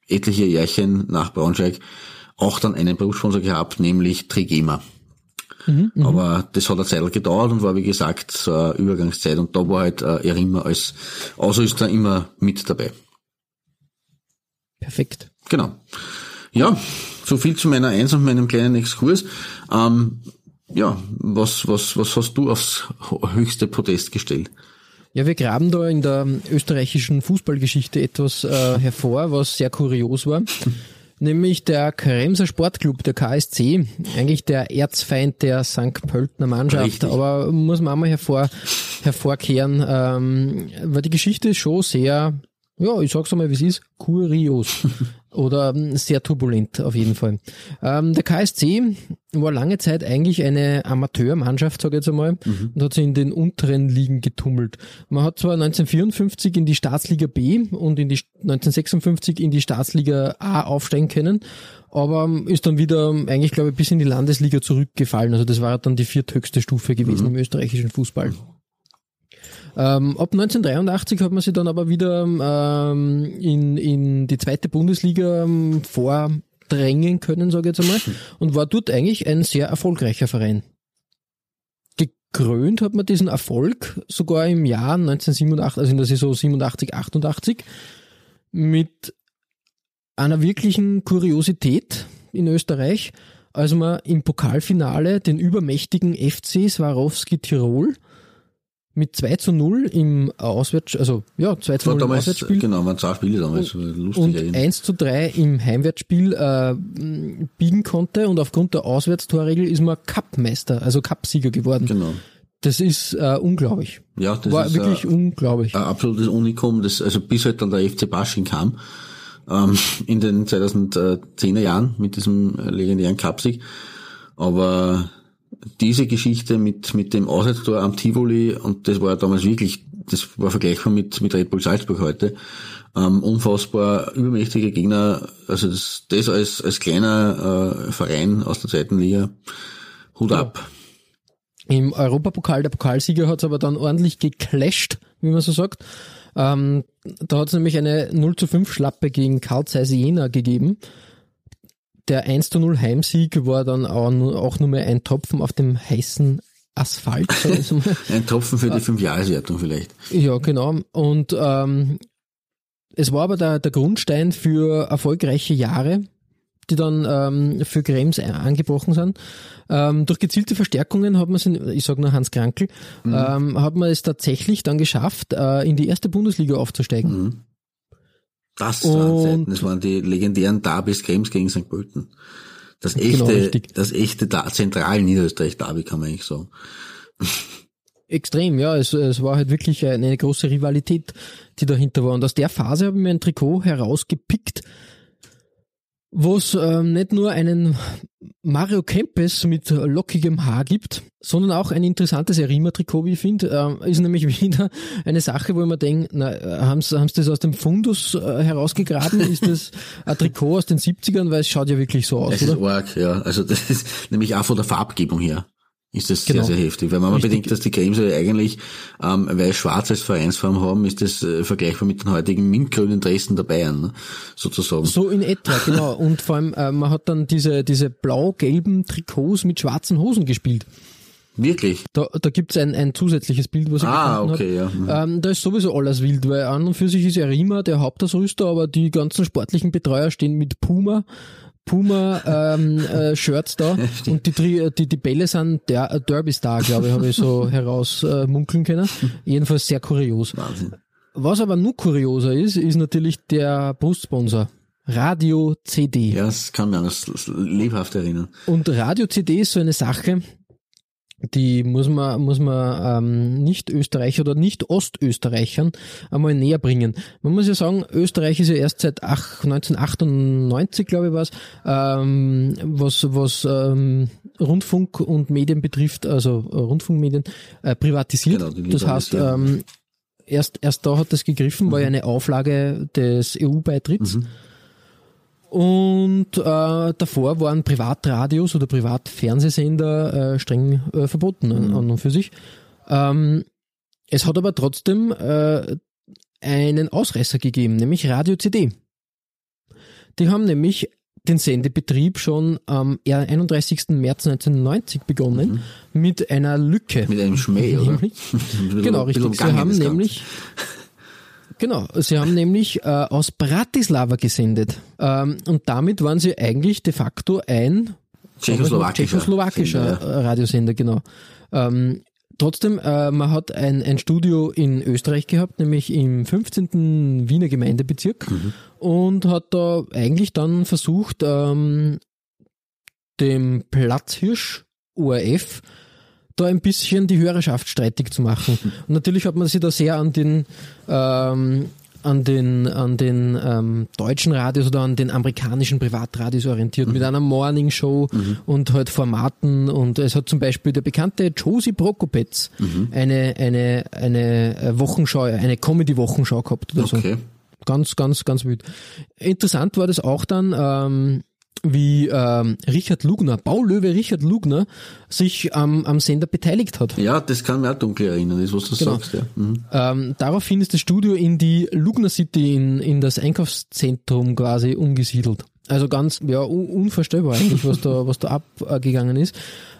Speaker 4: etliche Jährchen nach Braunschweig auch dann einen Berufssponsor gehabt, nämlich Trigema. Mhm, mhm, Aber das hat eine Zeit gedauert und war, wie gesagt, so eine Übergangszeit. Und da war halt äh, er immer als Ausrüster immer mit dabei.
Speaker 3: Perfekt.
Speaker 4: Genau. Ja, so viel zu meiner Eins und meinem kleinen Exkurs. Ähm, ja, was, was, was hast du aufs höchste Podest gestellt?
Speaker 3: Ja, wir graben da in der österreichischen Fußballgeschichte etwas äh, hervor, was sehr kurios war. nämlich der Kremser Sportclub, der KSC, eigentlich der Erzfeind der St. Pöltner Mannschaft, Richtig. aber muss man einmal hervor, hervorkehren, ähm, weil die Geschichte ist schon sehr, ja, ich sag's einmal, wie es ist, kurios. Oder ähm, sehr turbulent auf jeden Fall. Ähm, der KSC war lange Zeit eigentlich eine Amateurmannschaft, sage ich jetzt einmal,
Speaker 4: Mhm.
Speaker 3: und hat sich in den unteren Ligen getummelt. Man hat zwar 1954 in die Staatsliga B und in die 1956 in die Staatsliga A aufsteigen können, aber ähm, ist dann wieder ähm, eigentlich, glaube ich, bis in die Landesliga zurückgefallen. Also das war dann die vierthöchste Stufe gewesen im österreichischen Fußball. Ähm, ab 1983 hat man sich dann aber wieder ähm, in, in die zweite Bundesliga ähm, vordrängen können, sage ich jetzt einmal, und war dort eigentlich ein sehr erfolgreicher Verein. Gekrönt hat man diesen Erfolg sogar im Jahr 1987, also in der Saison 87, 88, mit einer wirklichen Kuriosität in Österreich, als man im Pokalfinale den übermächtigen FC Swarovski Tirol mit 2 zu 0 im Auswärts, also ja, 2 zu
Speaker 4: War
Speaker 3: 0 im
Speaker 4: damals,
Speaker 3: Auswärtsspiel
Speaker 4: genau, waren zwei Spiele damals, lustig
Speaker 3: und
Speaker 4: erinnern.
Speaker 3: 1 zu 3 im Heimwärtsspiel äh, biegen konnte und aufgrund der Auswärtstorregel ist man Cupmeister, also Cupsieger geworden.
Speaker 4: Genau.
Speaker 3: Das ist äh, unglaublich.
Speaker 4: Ja, das
Speaker 3: War
Speaker 4: ist
Speaker 3: wirklich
Speaker 4: äh,
Speaker 3: unglaublich.
Speaker 4: ein absolutes Unikum, das, also bis halt dann der FC Basching kam, ähm, in den 2010er Jahren mit diesem äh, legendären Cupsieg. Aber diese Geschichte mit, mit dem Auswärtstor am Tivoli, und das war damals wirklich, das war vergleichbar mit, mit Red Bull Salzburg heute, ähm, unfassbar übermächtige Gegner, also das, das als, als kleiner äh, Verein aus der zweiten Liga, Hut ab.
Speaker 3: Im Europapokal, der Pokalsieger hat es aber dann ordentlich geclasht, wie man so sagt. Ähm, da hat es nämlich eine 0 zu 5 Schlappe gegen Karl Zeiss Jena gegeben. Der 1 zu 0 Heimsieg war dann auch nur, auch nur mehr ein Tropfen auf dem heißen Asphalt.
Speaker 4: Ein Tropfen für die Fünfjahreswertung vielleicht.
Speaker 3: Ja, genau. Und ähm, es war aber der, der Grundstein für erfolgreiche Jahre, die dann ähm, für Krems angebrochen sind. Ähm, durch gezielte Verstärkungen hat man es, in- ich sage nur Hans Krankel, ähm, hat man es tatsächlich dann geschafft, äh, in die erste Bundesliga aufzusteigen.
Speaker 4: Das waren
Speaker 3: Und-
Speaker 4: Zeiten, das waren die legendären Derbys Krems gegen St. Pölten. Das
Speaker 3: Genau,
Speaker 4: echte,
Speaker 3: richtig.
Speaker 4: das echte da zentral Niederösterreich Derby kann man eigentlich sagen.
Speaker 3: Extrem, ja. Es, es war halt wirklich eine, eine große Rivalität, die dahinter war. Und aus der Phase habe ich mir ein Trikot herausgepickt, wo es ähm, nicht nur einen Mario Kempes mit lockigem Haar gibt, sondern auch ein interessantes Erima-Trikot, wie ich finde. Ähm, ist nämlich wieder eine Sache, wo ich mir denke, na, äh, haben sie das aus dem Fundus äh, herausgegraben? ist das ein Trikot aus den 70ern? Weil es schaut ja wirklich so aus,
Speaker 4: Es ist
Speaker 3: oder?
Speaker 4: arg, ja. Also das ist nämlich auch von der Farbgebung her ist das
Speaker 3: Genau.
Speaker 4: sehr, sehr heftig. Weil wenn man
Speaker 3: Richtig.
Speaker 4: bedenkt, dass die Cremes ja eigentlich ähm, weiß-schwarz als Vereinsform haben, ist das äh, vergleichbar mit den heutigen mintgrünen Dressen der Bayern, ne? sozusagen.
Speaker 3: So in etwa, genau. Und vor allem, äh, man hat dann diese, diese blau-gelben Trikots mit schwarzen Hosen gespielt.
Speaker 4: Wirklich?
Speaker 3: Da, da gibt's ein, ein zusätzliches Bild, was ich
Speaker 4: Ah, okay, ja. Mhm.
Speaker 3: Ähm, da ist sowieso alles wild, weil an und für sich ist ja Rima der Hauptausrüster, aber die ganzen sportlichen Betreuer stehen mit Puma, Puma ähm, äh, Shirts da und die, Tri- die, die Bälle sind der äh, Derby Star, glaube ich, habe ich so heraus äh, munkeln können. Jedenfalls sehr kurios.
Speaker 4: Wahnsinn.
Speaker 3: Was aber nur kurioser ist, ist natürlich der Brustsponsor. Radio CD.
Speaker 4: Ja, das kann man das lebhaft erinnern.
Speaker 3: Und Radio CD ist so eine Sache, die muss man, muss man ähm, nicht Österreicher oder nicht Ostösterreichern einmal näher bringen. Man muss ja sagen, Österreich ist ja erst seit ach, 1998, glaube ich, was, ähm, was, was ähm, Rundfunk und Medien betrifft, also äh, Rundfunkmedien, äh, privatisiert.
Speaker 4: Genau,
Speaker 3: das heißt, ähm, erst, erst da hat das gegriffen, war ja eine Auflage des EU-Beitritts. Und äh, davor waren Privatradios oder Privatfernsehsender äh, streng äh, verboten an, an und für sich. Ähm, es hat aber trotzdem äh, einen Ausreißer gegeben, nämlich Radio CD. Die haben nämlich den Sendebetrieb schon am 31. März 1990 begonnen mit einer Lücke.
Speaker 4: Mit einem Schmäh, oder?
Speaker 3: Genau, richtig. Sie haben nämlich, genau, sie haben nämlich äh, aus Bratislava gesendet. Ähm, und damit waren sie eigentlich de facto ein
Speaker 4: Tschechoslowakischer.
Speaker 3: tschechoslowakischer
Speaker 4: Sender,
Speaker 3: Radiosender, genau. Ähm, trotzdem, äh, man hat ein, ein Studio in Österreich gehabt, nämlich im 15. Wiener Gemeindebezirk und hat da eigentlich dann versucht, ähm, dem Platzhirsch ORF da ein bisschen die Hörerschaft streitig zu machen. Und natürlich hat man sich da sehr an den ähm, an den, an den ähm, deutschen Radios oder an den amerikanischen Privatradios orientiert, mit einer Morning Show und halt Formaten. Und es hat zum Beispiel der bekannte Josie Prokopetz eine, eine, eine äh, Wochenschau, eine Comedy-Wochenschau gehabt oder so.
Speaker 4: Okay.
Speaker 3: Ganz, ganz, ganz wild. Interessant war das auch dann, ähm, wie ähm, Richard Lugner, Baulöwe Richard Lugner, sich am am Sender beteiligt hat.
Speaker 4: Ja, das kann mich auch dunkel erinnern, das, was du
Speaker 3: Genau.
Speaker 4: sagst. Ja. Mhm.
Speaker 3: Ähm, daraufhin ist das Studio in die Lugner City, in, in das Einkaufszentrum quasi umgesiedelt. Also ganz ja, un unvorstellbar eigentlich, was da, was da abgegangen ist.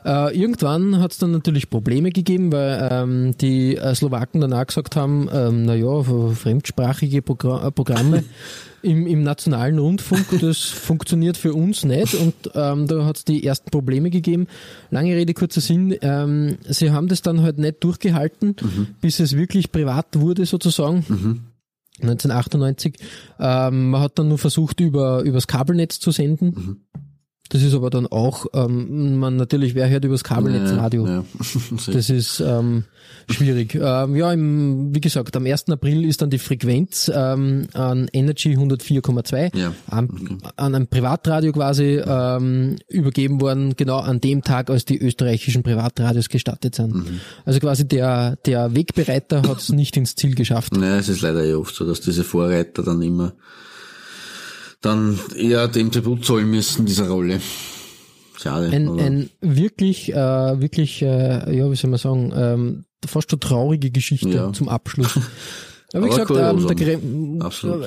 Speaker 3: Äh, irgendwann hat es dann natürlich Probleme gegeben, weil ähm, die äh, Slowaken danach gesagt haben, ähm, naja, fremdsprachige Progra äh, Programme im, im nationalen Rundfunk, das funktioniert für uns nicht und ähm, da hat es die ersten Probleme gegeben. Lange Rede, kurzer Sinn, ähm, sie haben das dann halt nicht durchgehalten, bis es wirklich privat wurde sozusagen. 1998. Ähm, man hat dann nur versucht, über übers Kabelnetz zu senden. Das ist aber dann auch, ähm, man natürlich, wer hört übers Kabelnetz Radio?
Speaker 4: Ja, ja.
Speaker 3: Das ist ähm, schwierig. Ähm, ja, im, wie gesagt, am 1. April ist dann die Frequenz ähm, an Energy 104,2
Speaker 4: Ja,
Speaker 3: an, an ein Privatradio quasi ähm, übergeben worden, genau an dem Tag, als die österreichischen Privatradios gestartet sind.
Speaker 4: Mhm.
Speaker 3: Also quasi der, der Wegbereiter hat es nicht ins Ziel geschafft.
Speaker 4: Naja, es ist leider eh oft so, dass diese Vorreiter dann immer dann eher dem Tribut zollen müssen, dieser Rolle. Schade.
Speaker 3: Ein,
Speaker 4: oder?
Speaker 3: ein wirklich, äh, wirklich, äh, ja, wie soll man sagen, ähm, fast schon traurige Geschichte
Speaker 4: Ja.
Speaker 3: zum Abschluss. Aber wie
Speaker 4: Aber
Speaker 3: gesagt, ähm,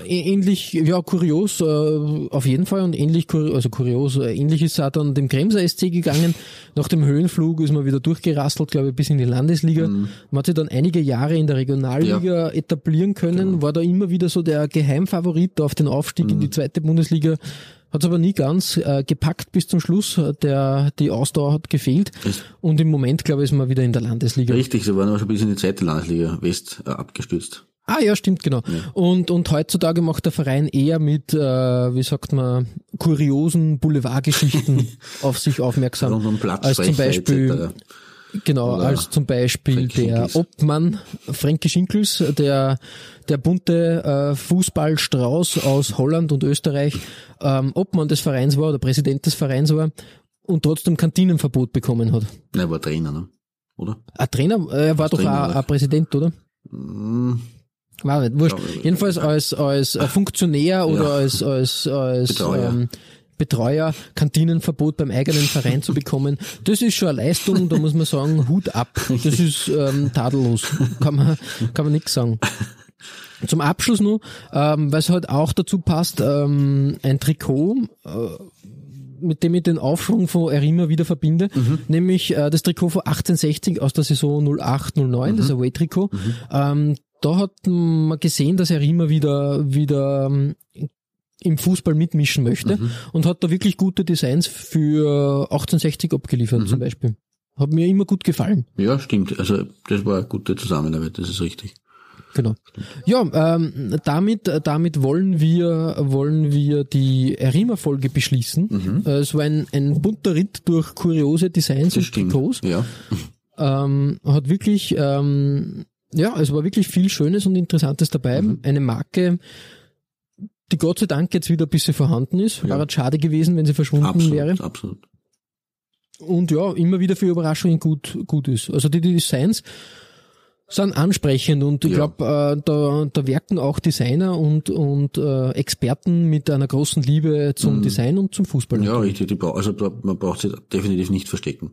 Speaker 3: äh, ähnlich, ja, kurios, äh, auf jeden Fall und ähnlich, also kurios, äh, ähnlich ist es auch dann dem Kremser SC gegangen. Nach dem Höhenflug ist man wieder durchgerasselt, glaube ich, bis in die Landesliga.
Speaker 4: Mhm.
Speaker 3: Man hat sich dann einige Jahre in der Regionalliga etablieren können,
Speaker 4: Genau.
Speaker 3: war da immer wieder so der Geheimfavorit auf den Aufstieg
Speaker 4: Mhm.
Speaker 3: in die zweite Bundesliga. Hat es aber nie ganz äh, gepackt bis zum Schluss. Der, die Ausdauer hat gefehlt. Und im Moment, glaube ich, ist man wieder in der Landesliga.
Speaker 4: Richtig, sie waren aber schon bis in die zweite Landesliga West äh, abgestürzt.
Speaker 3: Ah ja, stimmt, genau. Und, und heutzutage macht der Verein eher mit, äh, wie sagt man, kuriosen Boulevardgeschichten auf sich aufmerksam.
Speaker 4: Rund um
Speaker 3: als zum Beispiel, genau,
Speaker 4: Oder
Speaker 3: als zum Beispiel der. Obmann Frankie Schinkels, der, der bunte äh, Fußballstrauß aus Holland und Österreich, ähm, Obmann des Vereins war oder Präsident des Vereins war und trotzdem Kantinenverbot bekommen hat.
Speaker 4: Nein, er war Trainer, ne? Oder?
Speaker 3: Ein Trainer, äh, er war doch
Speaker 4: Trainer
Speaker 3: auch ein Präsident, oder? War nicht, wurscht.
Speaker 4: Ja,
Speaker 3: Jedenfalls als, als Funktionär oder als, als, als
Speaker 4: Betreuer.
Speaker 3: Ähm, Betreuer Kantinenverbot beim eigenen Verein zu bekommen, das ist schon eine Leistung, da muss man sagen, Hut ab. Das ist ähm, tadellos. Kann man, kann man nichts sagen. Zum Abschluss noch, ähm, weil es halt auch dazu passt, ähm, ein Trikot, äh, mit dem ich den Aufschwung von Erima wieder verbinde, nämlich äh, das Trikot von 1860 aus der Saison 08-09, das Away-Trikot. Ähm, da hat man gesehen, dass Erima wieder, wieder ähm, im Fußball mitmischen möchte und hat da wirklich gute Designs für 1860 abgeliefert zum Beispiel. Hat mir immer gut gefallen.
Speaker 4: ja, stimmt. Also das war eine gute Zusammenarbeit, das ist richtig.
Speaker 3: Genau. Ja, ähm, damit, damit wollen wir, wollen wir die Erima-Folge beschließen. Äh, es war ein, ein bunter Ritt durch kuriose Designs
Speaker 4: Das
Speaker 3: und
Speaker 4: stimmt.
Speaker 3: Trikots.
Speaker 4: Ja.
Speaker 3: Ähm, hat wirklich, ähm, ja, es war wirklich viel Schönes und Interessantes dabei. Eine Marke, die Gott sei Dank jetzt wieder ein bisschen vorhanden ist. Wäre schade gewesen, wenn sie verschwunden
Speaker 4: Absolut,
Speaker 3: wäre.
Speaker 4: absolut.
Speaker 3: Und ja, immer wieder für Überraschungen gut, gut ist. Also die, die Designs sind ansprechend und ich
Speaker 4: Ja.
Speaker 3: glaube, äh, da, da werken auch Designer und, und äh, Experten mit einer großen Liebe zum Design und zum Fußball.
Speaker 4: Mhm. Ja, richtig. Also man braucht sich definitiv nicht verstecken.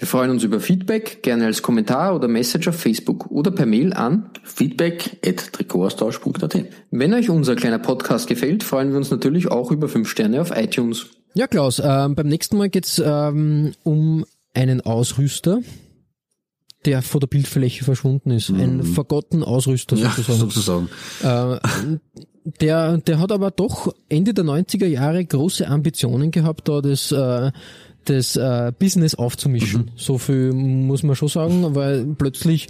Speaker 3: Wir freuen uns über Feedback, gerne als Kommentar oder Message auf Facebook oder per Mail an.
Speaker 4: feedback at Trikotaustausch.at
Speaker 3: Wenn euch unser kleiner Podcast gefällt, freuen wir uns natürlich auch über 5 Sterne auf iTunes. Ja, Klaus, ähm, beim nächsten Mal geht's ähm, um einen Ausrüster, der vor der Bildfläche verschwunden ist. Ein vergotten Ausrüster
Speaker 4: Ja,
Speaker 3: sozusagen.
Speaker 4: sozusagen.
Speaker 3: Äh, der, der hat aber doch Ende der 90er Jahre große Ambitionen gehabt, da das, äh, das äh, Business aufzumischen.
Speaker 4: Mhm.
Speaker 3: So viel muss man schon sagen, weil plötzlich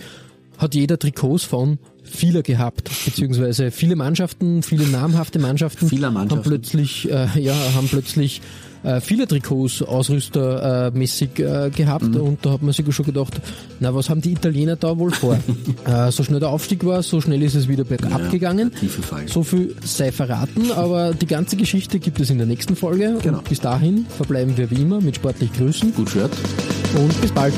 Speaker 3: hat jeder Trikots von vieler gehabt, beziehungsweise viele Mannschaften, viele namhafte Mannschaften,
Speaker 4: Mannschaften.
Speaker 3: haben plötzlich, äh, ja, haben plötzlich äh, viele Trikots ausrüstermäßig äh, äh, gehabt
Speaker 4: Mhm.
Speaker 3: und da hat man sich schon gedacht, na was haben die Italiener da wohl vor? äh, so schnell der Aufstieg war, so schnell ist es wieder bergab
Speaker 4: Ja,
Speaker 3: gegangen. So viel sei verraten, aber die ganze Geschichte gibt es in der nächsten Folge
Speaker 4: Genau.
Speaker 3: und bis dahin verbleiben wir wie immer mit sportlich Grüßen
Speaker 4: Gut Shirt.
Speaker 3: und bis bald.